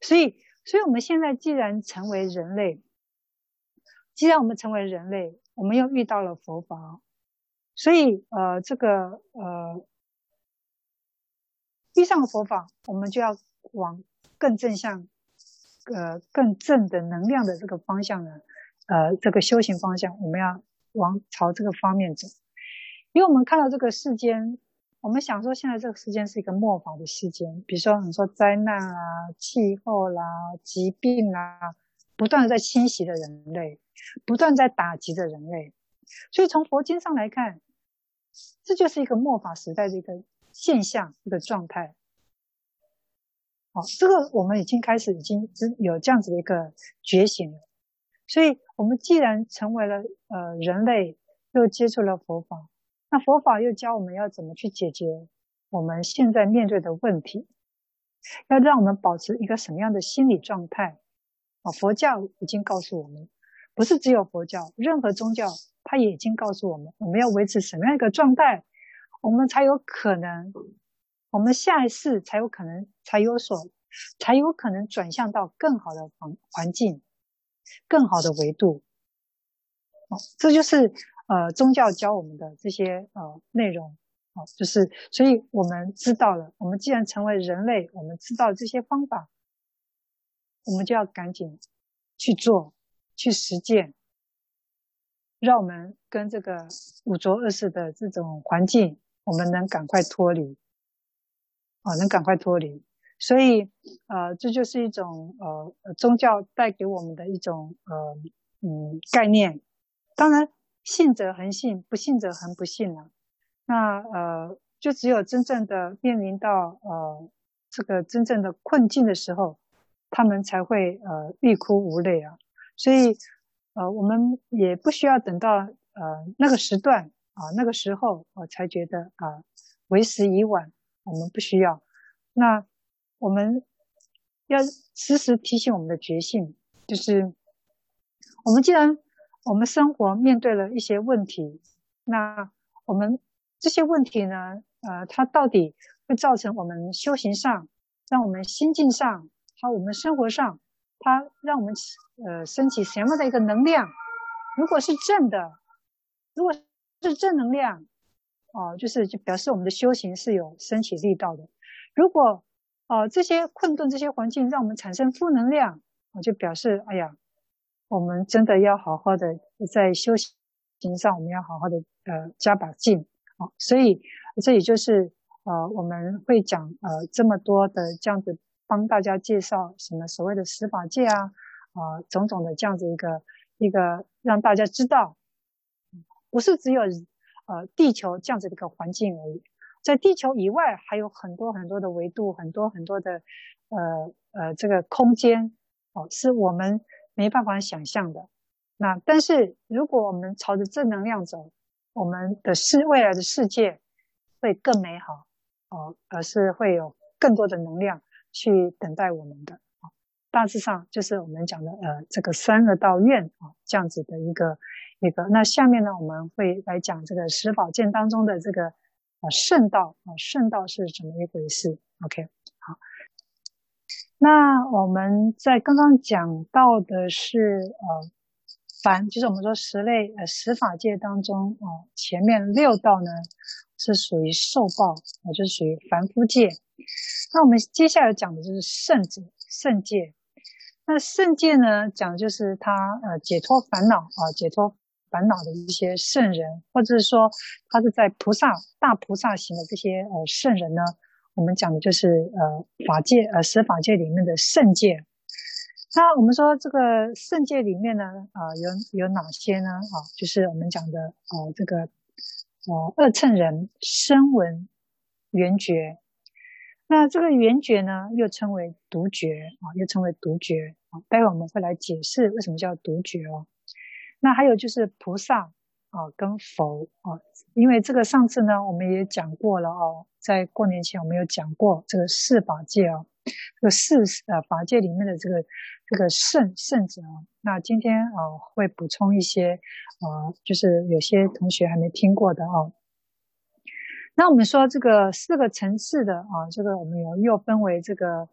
S1: 所以，所以我们现在既然成为人类，既然我们成为人类，我们又遇到了佛法，所以，呃，这个，呃，遇上佛法，我们就要往更正向，呃，更正的能量的这个方向呢，呃，这个修行方向，我们要往朝这个方面走，因为我们看到这个世间。我们想说，现在这个世间是一个末法的世间，比如说你说灾难啊、气候啦、疾病啦，不断的在侵袭的人类，不断在打击着人类，所以从佛经上来看，这就是一个末法时代的一个现象，一个状态。好，这个我们已经开始已经有这样子的一个觉醒了。所以，我们既然成为了呃人类，又接触了佛法，那佛法又教我们要怎么去解决我们现在面对的问题，要让我们保持一个什么样的心理状态？啊，佛教已经告诉我们，不是只有佛教，任何宗教它也已经告诉我们，我们要维持什么样一个状态，我们才有可能，我们下一世才有可能，才有所，才有可能转向到更好的环环境，更好的维度。哦，这就是呃宗教教我们的这些呃内容。哦，就是所以我们知道了，我们既然成为人类，我们知道这些方法。我们就要赶紧去做，去实践，让我们跟这个五浊恶世的这种环境，我们能赶快脱离，啊，能赶快脱离。所以，呃，这就是一种呃宗教带给我们的一种呃嗯概念。当然，信则恒信，不信则恒不信了。那呃，就只有真正的面临到呃这个真正的困境的时候。他们才会呃欲哭无泪啊，所以呃我们也不需要等到呃那个时段啊那个时候我才觉得啊为时已晚，我们不需要。那我们要时时提醒我们的觉性，就是我们既然我们生活面对了一些问题，那我们这些问题呢，呃，它到底会造成我们修行上，让我们心境上。还有，我们生活上，它让我们呃升起什么样的一个能量？如果是正的，如果是正能量，哦，就是就表示我们的修行是有升起力道的。如果哦这些困顿、这些环境让我们产生负能量，我就表示哎呀，我们真的要好好的在修行上，我们要好好的呃加把劲。哦，所以这也就是呃我们会讲呃这么多的这样子。帮大家介绍什么所谓的十法界啊，啊、种种的这样子一个一个让大家知道，不是只有呃地球这样子的一个环境而已，在地球以外还有很多很多的维度，很多很多的呃呃这个空间哦，是我们没办法想象的。那但是如果我们朝着正能量走，我们的世未来的世界会更美好哦，而是会有更多的能量。去等待我们的，大致上就是我们讲的呃这个三恶道愿啊这样子的一个一个。那下面呢，我们会来讲这个十宝剑当中的这个啊圣道啊圣道是怎么一回事？OK，好。那我们在刚刚讲到的是呃凡，就是我们说十类呃十法界当中啊，前面六道呢是属于受报啊，就是属于凡夫界。那我们接下来讲的就是圣者圣界。那圣界呢，讲的就是他呃解脱烦恼啊，解脱烦恼的一些圣人，或者是说他是在菩萨大菩萨行的这些呃圣人呢，我们讲的就是呃法界呃十法界里面的圣界。那我们说这个圣界里面呢，啊、有有哪些呢？啊，就是我们讲的呃这个呃二乘人声闻缘觉。那这个缘觉呢，又称为独觉啊，又称为独觉啊。待会我们会来解释为什么叫独觉哦。那还有就是菩萨啊，跟佛啊，因为这个上次呢，我们也讲过了哦，在过年前我们有讲过这个四法界啊，这个四呃法界里面的这个这个圣圣者啊。那今天啊会补充一些啊，就是有些同学还没听过的哦。那我们说这个四个层次的啊，这个我们有又分为这个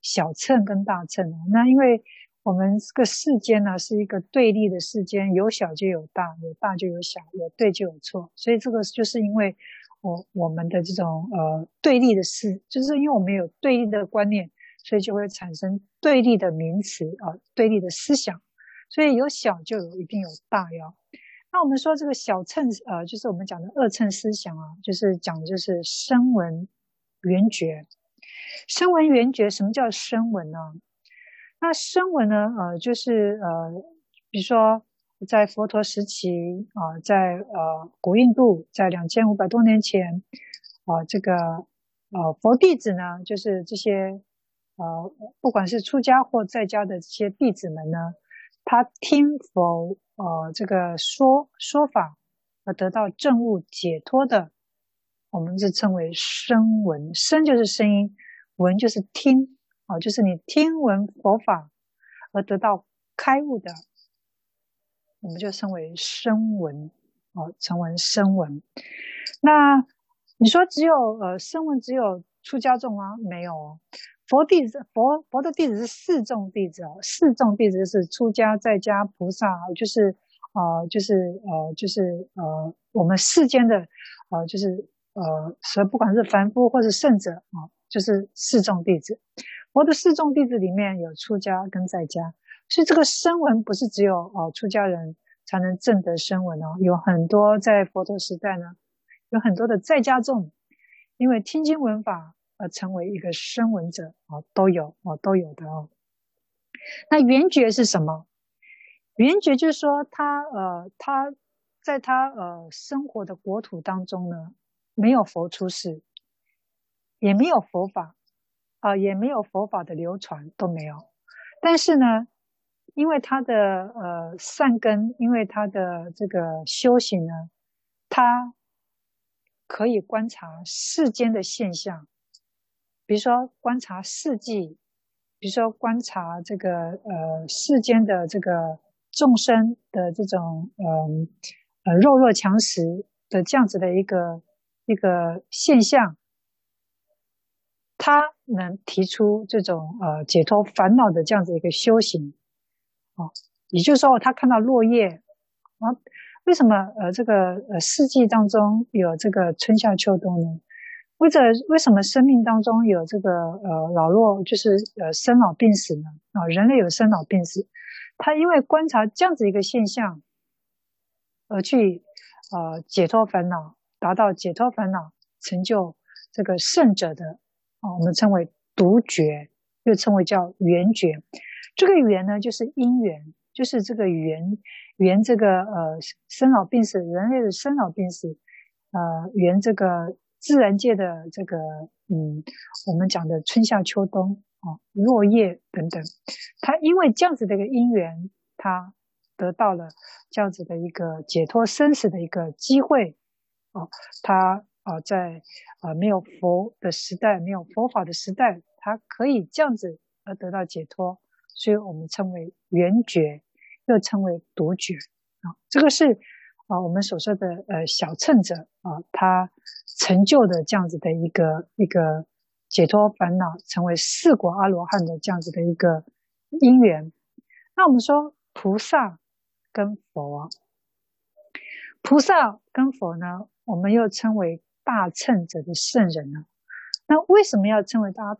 S1: 小乘跟大乘。那因为我们这个世间呢是一个对立的世间，有小就有大，有大就有小，有对就有错。所以这个就是因为我我们的这种呃对立的事，就是因为我们有对立的观念，所以就会产生对立的名词啊，对立的思想。所以有小就有一定有大呀。那我们说这个小乘，呃，就是我们讲的二乘思想啊，就是讲的就是声闻缘觉。声闻缘觉，什么叫声闻呢？那声闻呢，呃，就是呃，比如说在佛陀时期啊，在呃古印度，在两千五百多年前啊，这个呃佛弟子呢，就是这些呃不管是出家或在家的这些弟子们呢，他听佛呃这个说说法而得到证悟解脱的，我们是称为声闻，声就是声音，闻就是听啊，就是你听闻佛法而得到开悟的。我们就称为声闻，哦，称为声闻。那你说只有呃声闻只有出家众吗？没有哦，佛弟子佛佛的弟子是四众弟子哦，四众弟子是出家在家菩萨，就是呃就是呃就是呃我们世间的呃就是呃所以不管是凡夫或是圣者啊，就是四众弟子。佛的四众弟子里面有出家跟在家。所以这个声闻不是只有哦出家人才能证得声闻哦，有很多在佛陀时代呢，有很多的在家众，因为听经闻法而成为一个声闻者哦，都有哦，都有的哦。那缘觉是什么？缘觉就是说他呃他在他呃生活的国土当中呢，没有佛出世，也没有佛法、呃，也没有佛法的流传都没有，但是呢。因为他的呃善根，因为他的这个修行呢，他可以观察世间的现象，比如说观察四季，比如说观察这个呃世间的这个众生的这种嗯呃，呃弱肉强食的这样子的一个一个现象，他能提出这种呃解脱烦恼的这样子一个修行。哦，也就是说，他看到落叶啊，为什么呃这个呃四季当中有这个春夏秋冬呢？或者为什么生命当中有这个呃老弱，就是呃生老病死呢？啊，人类有生老病死，他因为观察这样子一个现象，而去呃解脱烦恼，达到解脱烦恼，成就这个圣者的我们称为独觉，又称为叫缘觉。这个缘呢，就是因缘，就是这个缘缘这个呃生老病死，人类的生老病死，呃缘这个自然界的这个嗯，我们讲的春夏秋冬啊，落叶等等，他因为这样子的一个因缘，他得到了这样子的一个解脱生死的一个机会哦，他啊在啊没有佛的时代，没有佛法的时代，他可以这样子而得到解脱。所以我们称为缘觉，又称为独觉啊。这个是啊，我们所说的呃小乘者啊，他成就的这样子的一个一个解脱烦恼，成为四果阿罗汉的这样子的一个因缘。那我们说菩萨跟佛，菩萨跟佛呢，我们又称为大乘者的圣人呢。那为什么要称为他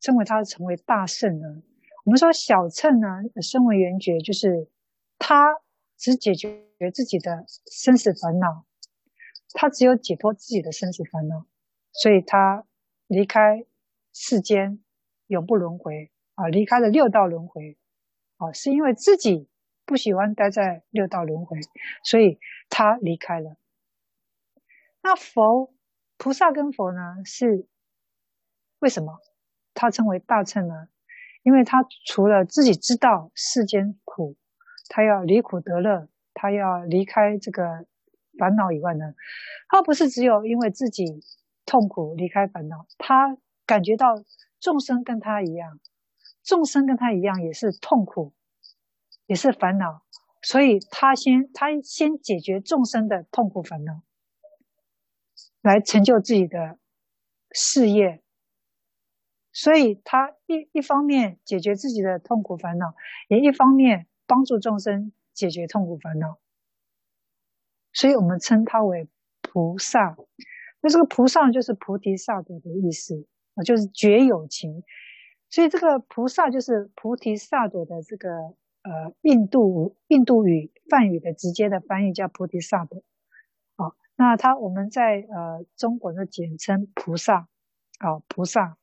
S1: 称为他成为大圣呢？我们说小乘呢，身为缘觉，就是他只解决自己的生死烦恼，他只有解脱自己的生死烦恼，所以他离开世间永不轮回啊，离开了六道轮回啊，是因为自己不喜欢待在六道轮回，所以他离开了。那佛菩萨跟佛呢，是为什么他称为大乘呢？因为他除了自己知道世间苦，他要离苦得乐，他要离开这个烦恼以外呢，他不是只有因为自己痛苦离开烦恼，他感觉到众生跟他一样，众生跟他一样也是痛苦，也是烦恼，所以他先他先解决众生的痛苦烦恼，来成就自己的事业。所以他一一方面解决自己的痛苦烦恼，也一方面帮助众生解决痛苦烦恼。所以我们称他为菩萨。那这个菩萨就是菩提萨埵的意思啊，就是觉有情。所以这个菩萨就是菩提萨埵的这个呃印度印度语梵语的直接的翻译叫菩提萨埵。那他我们在呃中国的简称菩萨啊，菩萨。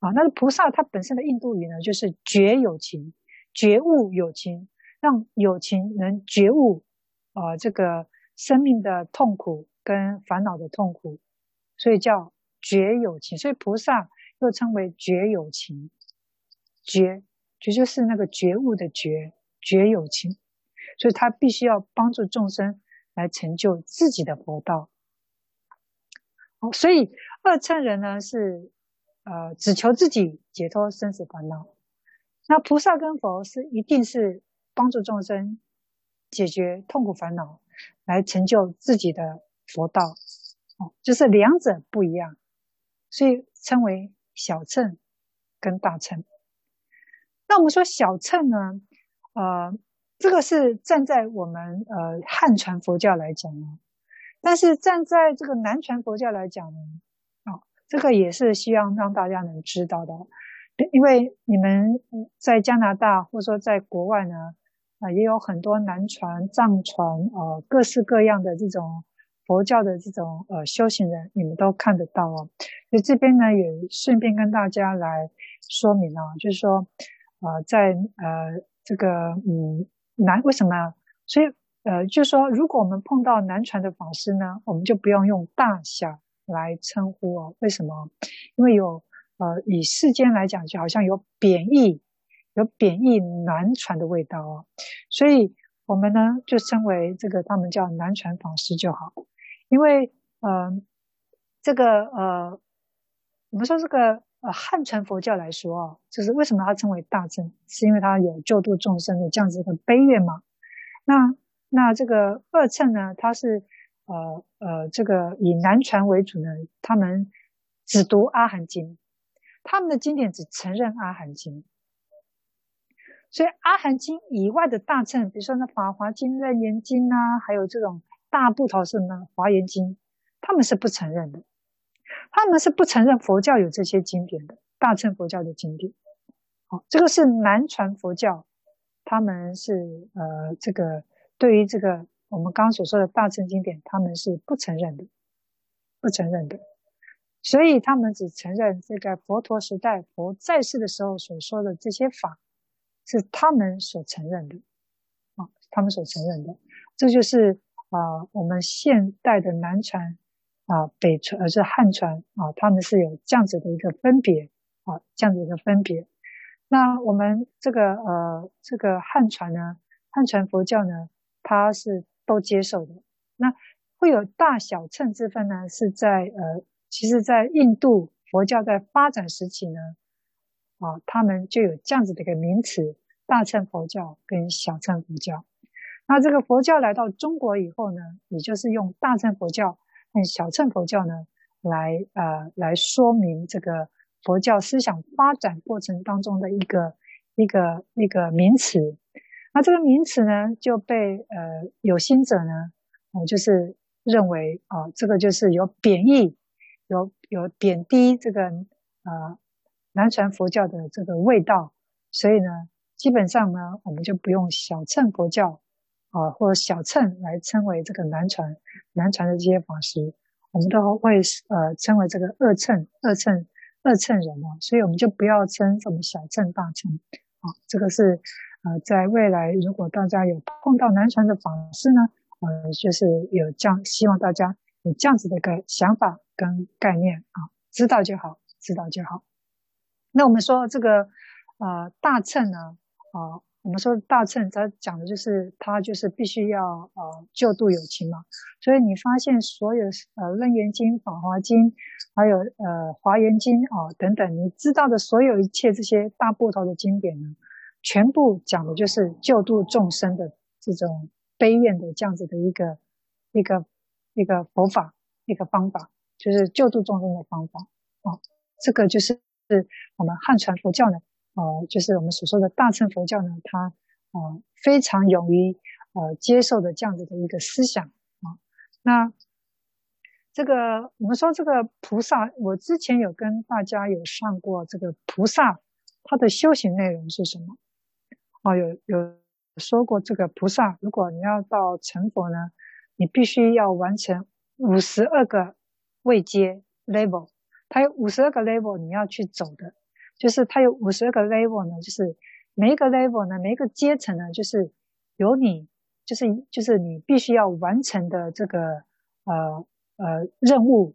S1: 啊，那个菩萨他本身的印度语呢，就是觉有情，觉悟有情。让有情能觉悟啊、这个生命的痛苦跟烦恼的痛苦，所以叫觉有情。所以菩萨又称为觉有情，觉觉就是那个觉悟的觉，觉有情。所以他必须要帮助众生来成就自己的佛道。哦，所以二乘人呢是呃只求自己解脱生死烦恼，那菩萨跟佛是一定是帮助众生解决痛苦烦恼，来成就自己的佛道。哦，就是两者不一样，所以称为小乘跟大乘。那我们说小乘呢，呃。这个是站在我们呃汉传佛教来讲呢，但是站在这个南传佛教来讲呢，啊，这个也是希望让大家能知道的，因为你们在加拿大或者说在国外呢，啊，也有很多南传、藏传，呃，各式各样的这种佛教的这种呃修行人，你们都看得到哦。所以这边呢，也顺便跟大家来说明啊，就是说，呃，在呃这个嗯。难为什么？所以呃，就是说，如果我们碰到南传的法师呢，我们就不用用大小来称呼哦。为什么？因为有呃，以世间来讲，就好像有贬义，有贬义南传的味道哦。所以我们呢，就称为这个他们叫南传法师就好。因为呃，这个呃，我们说这个。呃，汉传佛教来说啊，就是为什么它称为大乘，是因为它有救度众生的这样子一个悲愿嘛。那那这个二乘呢，它是呃呃这个以南传为主呢，他们只读阿含经，他们的经典只承认阿含经，所以阿含经以外的大乘，比如说那法华经、楞严经啊，还有这种大部头是呢华严经，他们是不承认的。他们是不承认佛教有这些经典的，大乘佛教的经典。好，这个是南传佛教，他们是呃这个对于这个我们刚刚所说的大乘经典，他们是不承认的，不承认的。所以他们只承认这个佛陀时代佛在世的时候所说的这些法，是他们所承认的，啊，他们所承认的。这就是啊、我们现代的南传。啊，北传而是汉传啊，他们是有这样子的一个分别啊，这样子的一个分别。那我们这个呃，这个汉传呢，汉传佛教呢，它是都接受的。那会有大小乘之分呢，是在呃，其实，在印度佛教在发展时期呢，啊，他们就有这样子的一个名词：大乘佛教跟小乘佛教。那这个佛教来到中国以后呢，也就是用大乘佛教。用小乘佛教呢，来呃来说明这个佛教思想发展过程当中的一个一个一个名词。那这个名词呢，就被呃有心者呢，呃就是认为啊、这个就是有贬义，有有贬低这个呃南传佛教的这个味道。所以呢，基本上呢，我们就不用小乘佛教。啊，或小乘来称为这个南传，南传的这些法师，我们都会呃称为这个二乘，二乘，二乘人哦，所以我们就不要称什么小乘、大乘。啊，这个是呃，在未来如果大家有碰到南传的法师呢，呃，就是有这样，希望大家有这样子的一个想法跟概念啊，知道就好，知道就好。那我们说这个呃大乘呢，啊。我们说大乘，它讲的就是它就是必须要呃救度有情嘛，所以你发现所有呃楞严经、法华经，还有呃华严经啊、等等，你知道的所有一切这些大部头的经典呢，全部讲的就是救度众生的这种悲愿的这样子的一个一个一个佛法一个方法，就是救度众生的方法啊、这个就是是我们汉传佛教呢。呃，就是我们所说的大乘佛教呢，它呃非常勇于呃接受的这样子的一个思想啊。那这个我们说这个菩萨，我之前有跟大家有上过这个菩萨他的修行内容是什么？哦，有有说过这个菩萨，如果你要到成佛呢，你必须要完成五十二个位阶 level，它有五十二个 level 你要去走的。就是它有五十二个 level 呢，就是每一个 level 呢，每一个阶层呢，就是有你，就是就是你必须要完成的这个呃呃任务。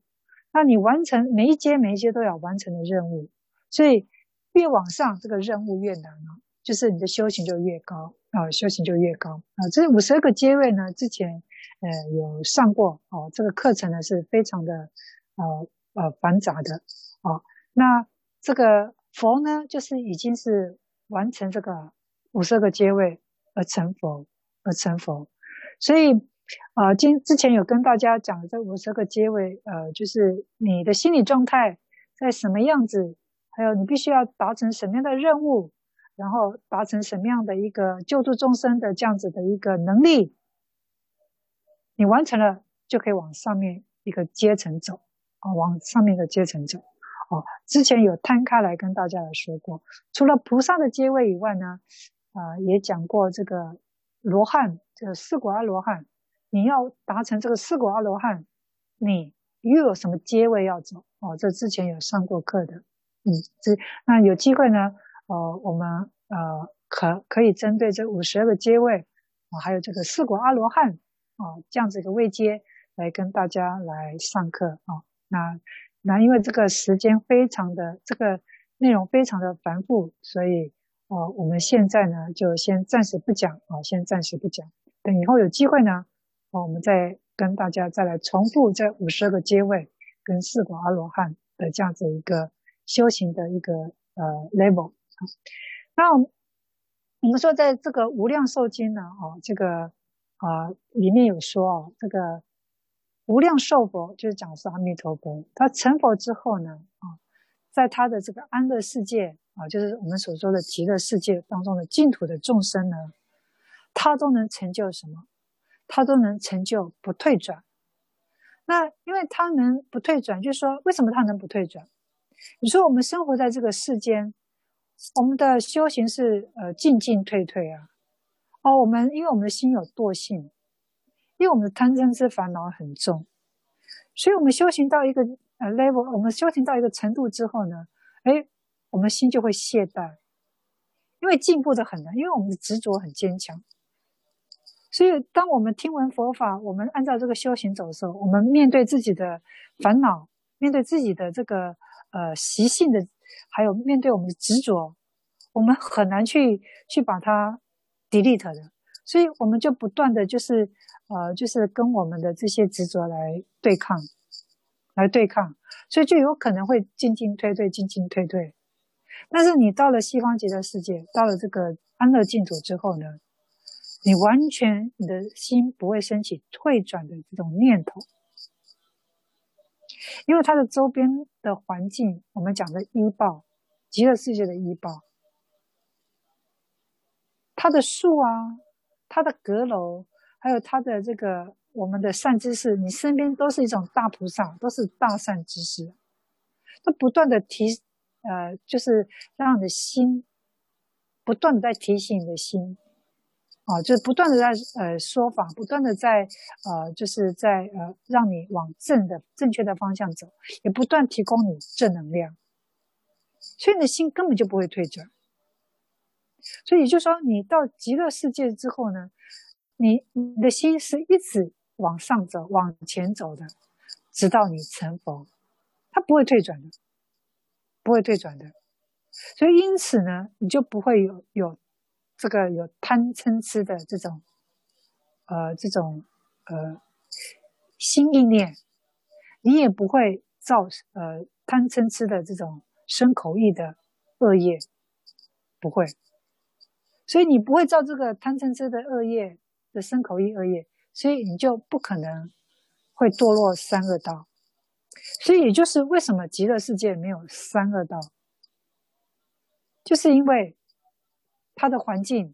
S1: 那你完成每一阶每一阶都要完成的任务，所以越往上这个任务越难啊，就是你的修行就越高啊，修行就越高啊。这五十二个阶位呢，之前呃有上过哦，这个课程呢是非常的呃呃繁杂的啊。那这个佛呢，就是已经是完成这个五十个阶位而成佛，而成佛，所以。啊，今之前有跟大家讲这五十个阶位，呃，就是你的心理状态在什么样子，还有你必须要达成什么样的任务，然后达成什么样的一个救度众生的这样子的一个能力，你完成了就可以往上面一个阶层走，啊，往上面一个阶层走，哦，之前有摊开来跟大家来说过，除了菩萨的阶位以外呢，啊，也讲过这个罗汉，这个四果阿罗汉。你要达成这个四果阿罗汉，你又有什么阶位要走？哦，这之前有上过课的，嗯，这那有机会呢，呃，我们呃可可以针对这五十二个阶位啊，还有这个四果阿罗汉啊，这样子一个位阶来跟大家来上课啊。那那因为这个时间非常的这个内容非常的繁复，所以呃，我们现在呢就先暂时不讲啊，先暂时不讲，等以后有机会呢。好，我们再跟大家再来重复这五十二个阶位跟四果阿罗汉的这样子一个修行的一个呃 level。那我们说，在这个无量寿经呢，哦，这个啊里面有说哦，这个无量寿佛就是讲的是阿弥陀佛，他成佛之后呢，啊，在他的这个安乐世界啊，就是我们所说的极乐世界当中的净土的众生呢，他都能成就什么？他都能成就不退转，那因为他能不退转，就是说，为什么他能不退转？你说我们生活在这个世间，我们的修行是呃进进退退啊。哦，我们因为我们的心有惰性，因为我们的贪嗔痴烦恼很重，所以我们修行到一个呃 level，我们修行到一个程度之后呢，诶，我们心就会懈怠，因为进步的很难，因为我们的执着很坚强。所以，当我们听闻佛法，我们按照这个修行走的时候，我们面对自己的烦恼，面对自己的这个呃习性的，还有面对我们的执着，我们很难去去把它 delete 的。所以，我们就不断的就是呃，就是跟我们的这些执着来对抗，来对抗，所以就有可能会进进退退，进进退退。但是，你到了西方极乐世界，到了这个安乐净土之后呢？你完全，你的心不会升起退转的这种念头，因为它的周边的环境，我们讲的依报，极乐世界的依报，它的树啊，它的阁楼，还有它的这个我们的善知识，你身边都是一种大菩萨，都是大善知识，都不断的提，呃，就是让你的心不断的在提醒你的心。啊，就是不断的在呃说法，不断的在呃，就是在呃让你往正的正确的方向走，也不断提供你正能量，所以你的心根本就不会退转。所以就说，你到极乐世界之后呢，你你的心是一直往上走、往前走的，直到你成佛，它不会退转的，不会退转的。所以因此呢，你就不会有有。这个有贪嗔痴的这种，呃，这种呃心意念，你也不会造呃贪嗔痴的这种身口意的恶业，不会，所以你不会造这个贪嗔痴的恶业的身口意恶业，所以你就不可能会堕落三恶道。所以也就是为什么极乐世界没有三恶道，就是因为。它的环境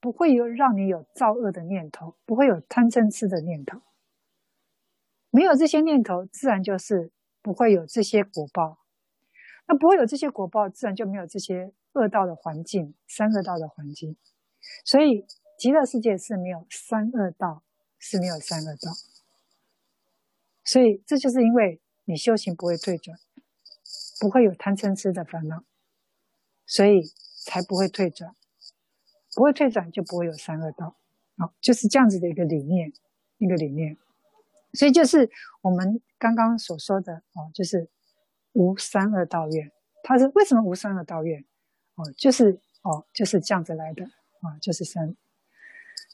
S1: 不会有让你有造恶的念头，不会有贪嗔痴的念头，没有这些念头，自然就是不会有这些果报。那不会有这些果报，自然就没有这些恶道的环境，三恶道的环境。所以极乐世界是没有三恶道，是没有三恶道。所以这就是因为你修行不会退转，不会有贪嗔痴的烦恼，所以才不会退转。不会退转，就不会有三恶道。好，就是这样子的一个理念，一个理念。所以就是我们刚刚所说的哦，就是无三恶道愿。他是为什么无三恶道愿？哦，就是哦，就是这样子来的啊，就是三。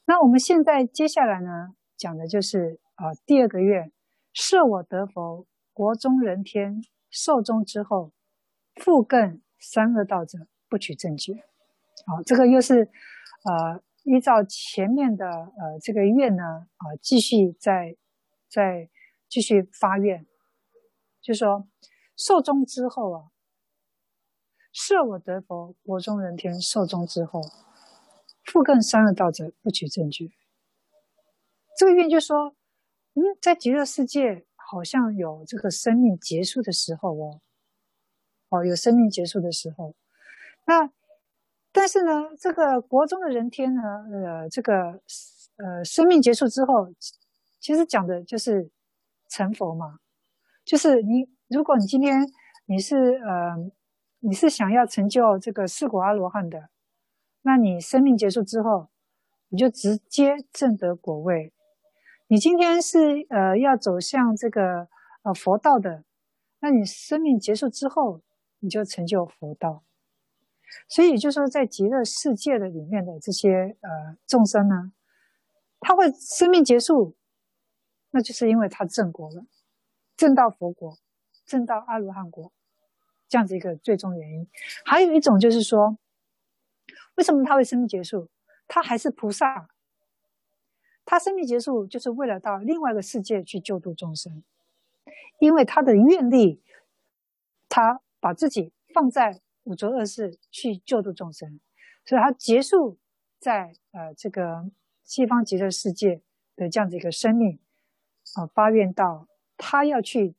S1: 那我们现在接下来呢，讲的就是啊，第二个愿，设我得佛，国中人天寿终之后，复更三恶道者，不取正觉。好，这个又是呃，依照前面的呃这个愿呢啊，继续再再继续发愿，就说寿终之后啊，设我得佛，国中人天寿终之后，复更三恶道者，不取证据。这个愿就说，嗯，在极乐世界好像有这个生命结束的时候哦，哦，有生命结束的时候。那但是呢，这个国中的人天呢，呃，这个呃，生命结束之后，其实讲的就是成佛嘛，就是你，如果你今天你是呃，你是想要成就这个四果阿罗汉的。那你生命结束之后，你就直接证得果位。你今天是呃要走向这个呃佛道的，那你生命结束之后，你就成就佛道。所以也就是说，在极乐世界的里面的这些呃众生呢，他会生命结束，那就是因为他证果了，证到佛国，证到阿罗汉国，这样子一个最终原因。还有一种就是说。为什么他会生命结束？他还是菩萨。他生命结束就是为了到另外一个世界去救度众生，因为他的愿力，他把自己放在五浊恶世去救度众生，所以他结束在呃这个西方极乐世界的这样子一个生命，啊、呃，发愿到他要去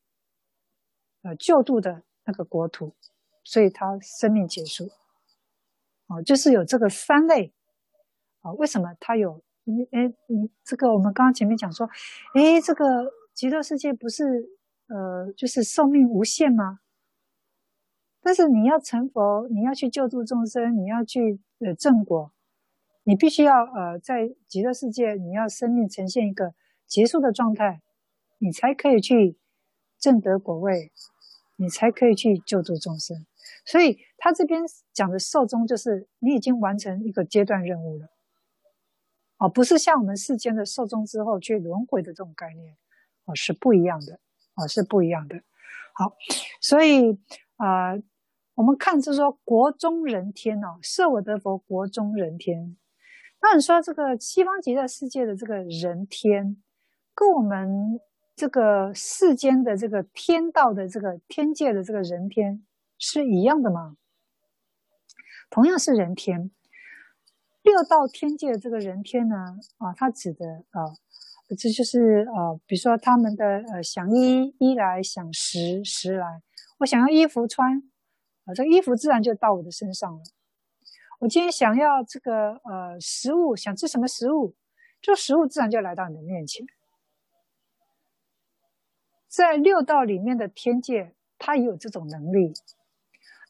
S1: 呃救度的那个国土，所以他生命结束。哦，就是有这个三类，啊，为什么他有？你哎，你这个我们刚刚前面讲说，哎，这个极乐世界不是呃，就是寿命无限吗？但是你要成佛，你要去救助众生，你要去呃正果，你必须要呃在极乐世界，你要生命呈现一个结束的状态，你才可以去证得果位，你才可以去救度众生。所以他这边讲的寿终，就是你已经完成一个阶段任务了，哦，不是像我们世间的寿终之后去轮回的这种概念，哦，是不一样的，哦，是不一样的。好，所以啊、我们看就是说国中人天哦，设我得佛，国中人天。那你说这个西方极乐世界的这个人天，跟我们这个世间的这个天道的这个天界的这个人天，是一样的吗？同样是人天，六道天界的这个人天呢？啊，它指的啊，这就是啊，比如说他们的呃，想衣衣来，想食食来。我想要衣服穿，啊，这个衣服自然就到我的身上了。我今天想要这个呃食物，想吃什么食物，这食物自然就来到你的面前。在六道里面的天界，他也有这种能力。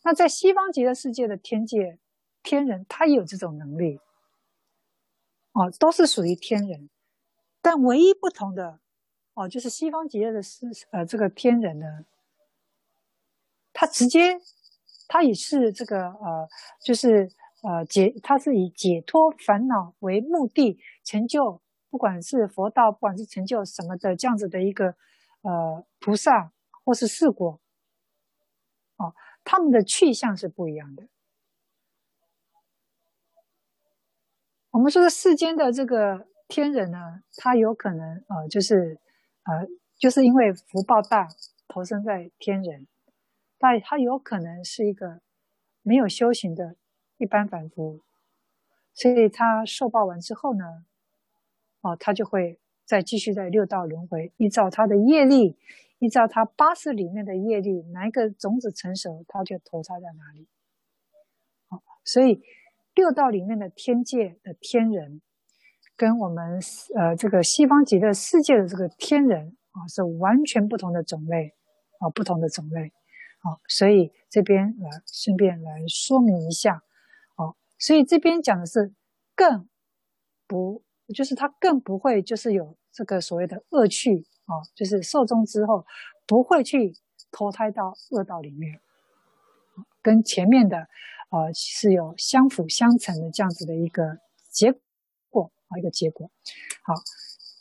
S1: 那在西方极乐世界的天界天人，他也有这种能力，哦，都是属于天人，但唯一不同的，哦，就是西方极乐的是呃这个天人呢，他直接，他也是这个呃，就是呃解，他是以解脱烦恼为目的，成就不管是佛道，不管是成就什么的这样子的一个呃菩萨或是四果，哦。他们的去向是不一样的。我们说的世间的这个天人呢，他有可能呃，就是呃，就是因为福报大，投生在天人，但他有可能是一个没有修行的一般凡夫，所以他受报完之后呢，哦，他就会再继续在六道轮回，依照他的业力。依照他八识里面的业力，哪一个种子成熟，他就投胎在哪里。好，所以六道里面的天界的天人，跟我们呃这个西方极乐世界的这个天人啊，是完全不同的种类啊，不同的种类。好，所以这边来顺便来说明一下。好，所以这边讲的是更不就是他更不会就是有这个所谓的恶趣啊，就是受终之后不会去投胎到恶道里面，跟前面的呃是有相辅相成的这样子的一个结果啊，一个结果。好，